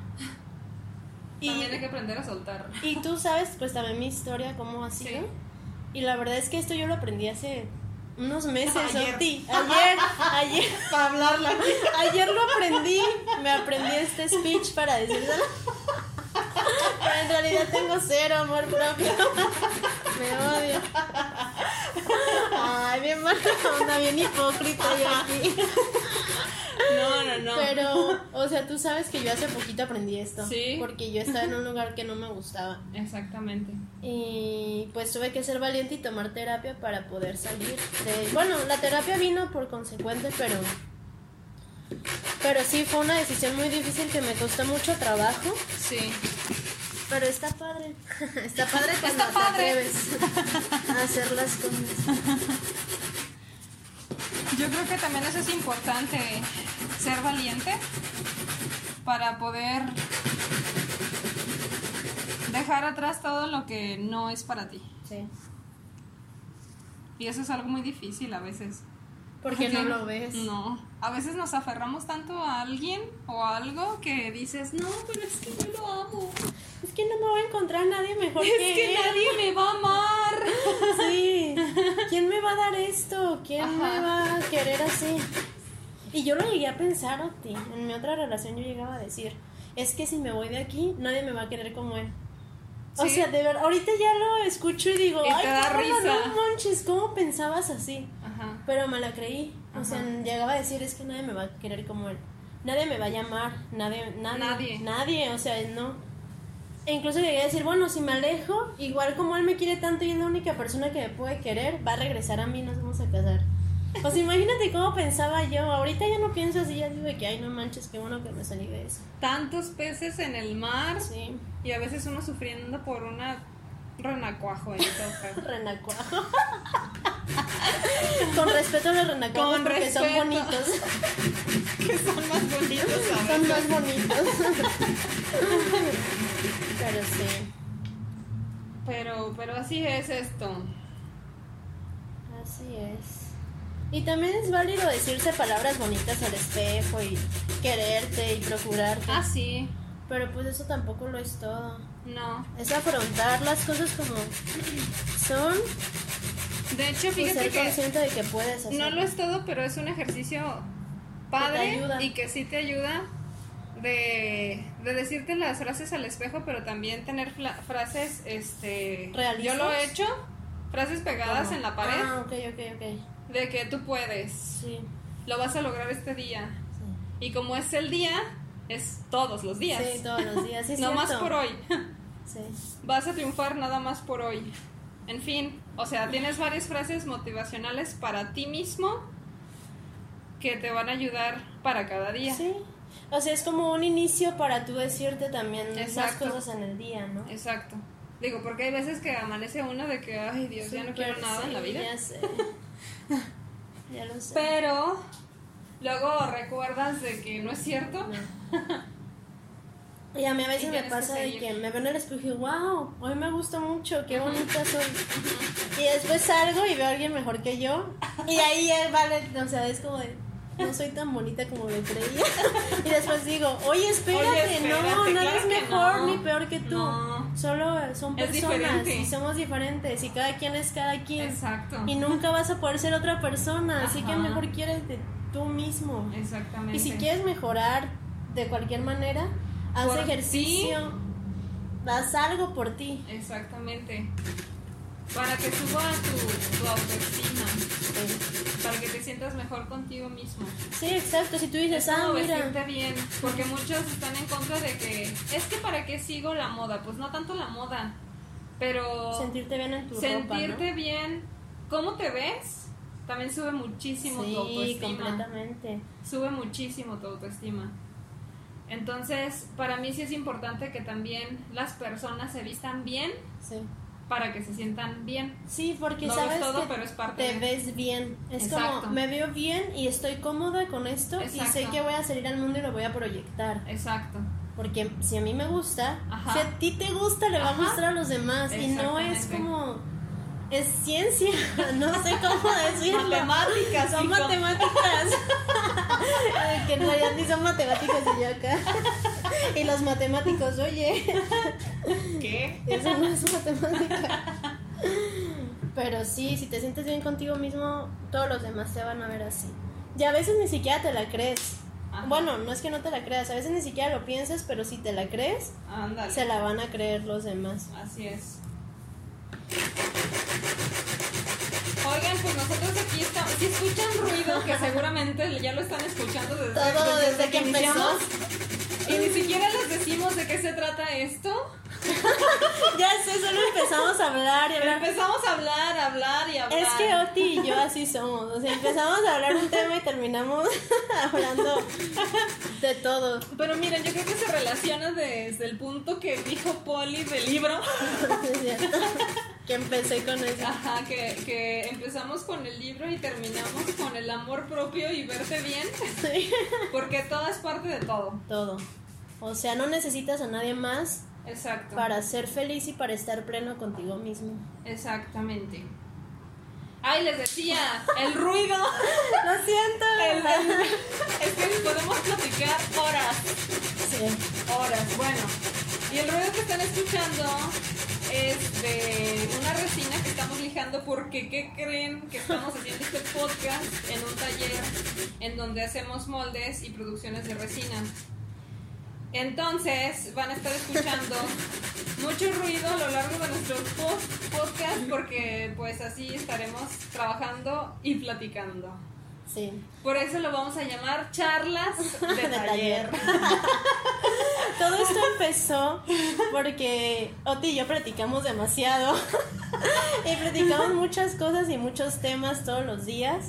Y, hay que aprender a soltar. y tú sabes, pues también mi historia, cómo ha Sí. sido. Y la verdad es que esto yo lo aprendí hace unos meses, Ayer. Oti. Ayer, ayer, Para hablarla. ayer lo aprendí. Me aprendí este speech para decírselo. Pero en realidad tengo cero amor propio. Me odio. Ay, bien mala onda, bien hipócrita yo aquí. No, no, no. Pero, o sea, tú sabes que yo hace poquito aprendí esto. Sí. Porque yo estaba en un lugar que no me gustaba. Exactamente. Y pues tuve que ser valiente y tomar terapia para poder salir. De... Bueno, la terapia vino por consecuente, pero... Pero sí, fue una decisión muy difícil que me costó mucho trabajo. Sí. Pero está padre. Está padre cuando Está padre. te a hacer las cosas. Yo creo que también eso es importante, ser valiente para poder dejar atrás todo lo que no es para ti. Sí. Y eso es algo muy difícil a veces. Porque no lo ves. No. A veces nos aferramos tanto a alguien o a algo que dices, no, pero es que yo lo amo. Es que no me voy a encontrar nadie mejor Es que, que él. nadie me va a amar. Sí. ¿Quién me va a dar esto? ¿Quién me va a querer así? Y yo lo llegué a pensar, Oti. En mi otra relación yo llegaba a decir, es que si me voy de aquí, nadie me va a querer como él. O sea, de verdad, ahorita ya lo escucho y digo, Y te ay, da risa". no manches, ¿cómo pensabas así? Pero me la creí. O sea, llegaba a decir, es que nadie me va a querer como él. Nadie me va a llamar, nadie, nadie, Nadie. nadie, o sea, no. E incluso llegué a decir, bueno, si me alejo, igual como él me quiere tanto y es la única persona que me puede querer, va a regresar a mí, nos vamos a casar. O sea, imagínate cómo pensaba yo. Ahorita ya no pienso así, ya digo que, ay, no manches, qué bueno que me salí de eso. Tantos peces en el mar Sí, y a veces uno sufriendo por una renacuajo en todo renacuajo. Con respeto a los renacuajos Con porque son bonitos. que son más bonitos a Son más bonitos. Pero sí, Pero, pero así es esto. así es. Y también es válido decirse palabras bonitas al espejo y quererte y procurarte. Ah, sí. Pero pues eso tampoco lo es todo. No. Es afrontar las cosas como son De hecho, y fíjate ser que consciente de que puedes hacerlo. no lo es todo, pero es un ejercicio padre y que sí te ayuda de, de decirte las frases al espejo, pero también tener frases, este, ¿Realistas? yo lo he hecho, frases pegadas ¿Cómo? en la pared Ah, ok, ok, ok. de que tú puedes, Sí, lo vas a lograr este día. sí. Y como es el día, es todos los días. Sí, todos los días. Sí, no más por hoy. Sí. Vas a triunfar nada más por hoy. En fin, o sea, tienes varias frases motivacionales para ti mismo que te van a ayudar para cada día. Sí. O sea, es como un inicio para tú decirte también Exacto. cosas en el día, ¿no? Exacto. Digo, porque hay veces que amanece uno de que, ay Dios, ya no quiero nada en la vida. Ya sé. ya lo sé. Pero luego recuerdas de que no es cierto. Y a mí a veces me tienes que pasa de que me veo en el espejo y digo, wow, hoy me gusta mucho, qué bonita soy. Y después salgo y veo a alguien mejor que yo. Y ahí ya vale, o sea, es como de, no soy tan bonita como me creía. Y después digo, oye, espérate, Oye, no, espérate, claro es que mejor no. ni peor que tú. No. Solo son personas y somos diferentes y cada quien es cada quien. Exacto. Y nunca vas a poder ser otra persona, así que mejor quieres de tú mismo. Exactamente. Y si quieres mejorar de cualquier manera, haz Por ejercicio, haz algo por ti. Exactamente. Para que suba tu, tu autoestima. Para que te sientas mejor contigo mismo. Sí, exacto. Si tú dices, Es ah, mira, bien, porque muchos están en contra de que es que para qué sigo la moda, pues no tanto la moda, pero sentirte bien en tu sentirte ropa, ¿no? bien, cómo te ves, también sube muchísimo tu Sí, autoestima, completamente. sube muchísimo tu autoestima. Entonces, para mí sí es importante que también las personas se vistan bien Sí. para que se sientan bien. Sí, porque No sabes todo, que pero es parte te de- ves bien. Es Exacto. como, me veo bien y estoy cómoda con esto y sé que voy a salir al mundo y lo voy a proyectar. Exacto. Porque si a mí me gusta, Ajá. si a ti te gusta, le va a gustar a los demás. Y no es como. Es ciencia, no sé cómo decirlo. Matemáticas, Son hijo. matemáticas. que en realidad ni son matemáticas y yo acá. Y los matemáticos, oye, ¿Qué? eso no es matemática. Pero sí, si te sientes bien contigo mismo, todos los demás te van a ver así. Y a veces ni siquiera te la crees. Ajá. Bueno, no es que no te la creas, a veces ni siquiera lo piensas, pero si te la crees, Ándale. se la van a creer los demás. Así es. Oigan, pues nosotros aquí estamos. Si escuchan ruido, que seguramente ya lo están escuchando desde, Todo desde que iniciamos, Y ni siquiera les decimos de qué se trata esto. Ya sé, solo empezamos a hablar y Pero hablar. empezamos a hablar, a hablar y a hablar. Es que Oti y yo así somos. O sea, empezamos a hablar un tema y terminamos hablando de todo. Pero miren, yo creo que se relaciona desde el punto que dijo Polly del libro. Que empecé con eso. Ajá, que, que empezamos con el libro y terminamos con el amor propio y verte bien. Sí. Porque todo es parte de todo. Todo. O sea, no necesitas a nadie más Exacto. para ser feliz y para estar pleno contigo mismo. Exactamente. Ay, les decía, el ruido. Lo siento. el- el- es que podemos platicar horas. Sí. Horas, bueno. Y el ruido que están escuchando es de una resina que estamos lijando porque ¿qué creen que estamos haciendo este podcast en un taller en donde hacemos moldes y producciones de resina? Entonces van a estar escuchando mucho ruido a lo largo de nuestro post- podcast porque pues así estaremos trabajando y platicando. Sí. Por eso lo vamos a llamar charlas de, De taller. taller. Todo esto empezó porque Oti y yo platicamos demasiado y platicamos muchas cosas y muchos temas todos los días.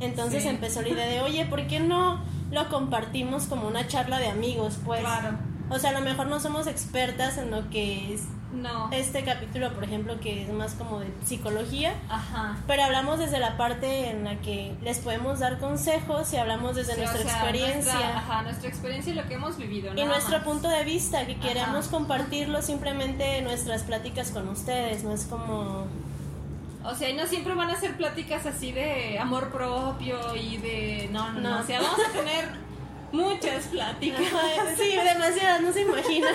Entonces Sí. empezó la idea de, oye, ¿por qué no lo compartimos como una charla de amigos? Pues, Claro. o sea, a lo mejor no somos expertas en lo que es No. este capítulo, por ejemplo, que es más como de psicología. Ajá. Pero hablamos desde la parte en la que les podemos dar consejos y hablamos desde Sí, nuestra o sea, experiencia. Nuestra, ajá, nuestra experiencia y lo que hemos vivido. Y nuestro más. punto de vista, que queremos Ajá. compartirlo simplemente en nuestras pláticas con ustedes, no es como... O sea, y no siempre van a ser pláticas así de amor propio y de. No, no, no. No. O sea, vamos a tener muchas pláticas. Sí, demasiadas, no se imaginan.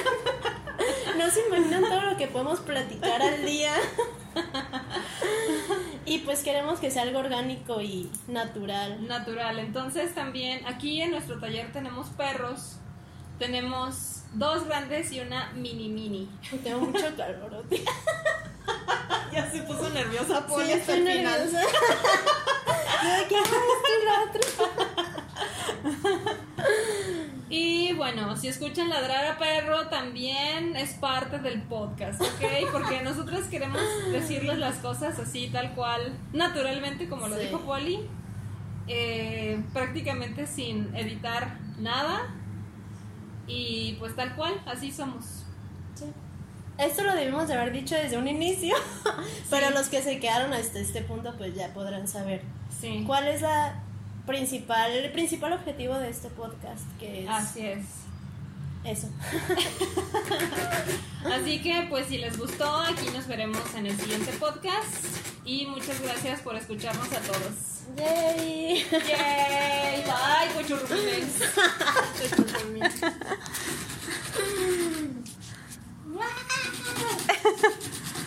No se imaginan todo lo que podemos platicar al día. Y pues queremos que sea algo orgánico y natural. Natural. Entonces, también aquí en nuestro taller tenemos perros. Tenemos dos grandes y una mini mini. Tengo mucho calor. Ya se puso nerviosa Sí, estoy nerviosa. Yo de aquí, "Ah, esto y lo otro". Y bueno, si escuchan ladrar a perro, también es parte del podcast, ¿ok? Porque nosotros queremos decirles las cosas así, tal cual, naturalmente, como lo Sí. dijo Polly, eh, prácticamente sin editar nada. Y pues tal cual, así somos. Sí. Esto lo debimos de haber dicho desde un inicio, pero los que se quedaron hasta este punto pues ya podrán saber Sí. cuál es la principal, el principal objetivo de este podcast, que es... Así es. Eso. Así que pues si les gustó, aquí nos veremos en el siguiente podcast y muchas gracias por escucharnos a todos. Yay. Yay.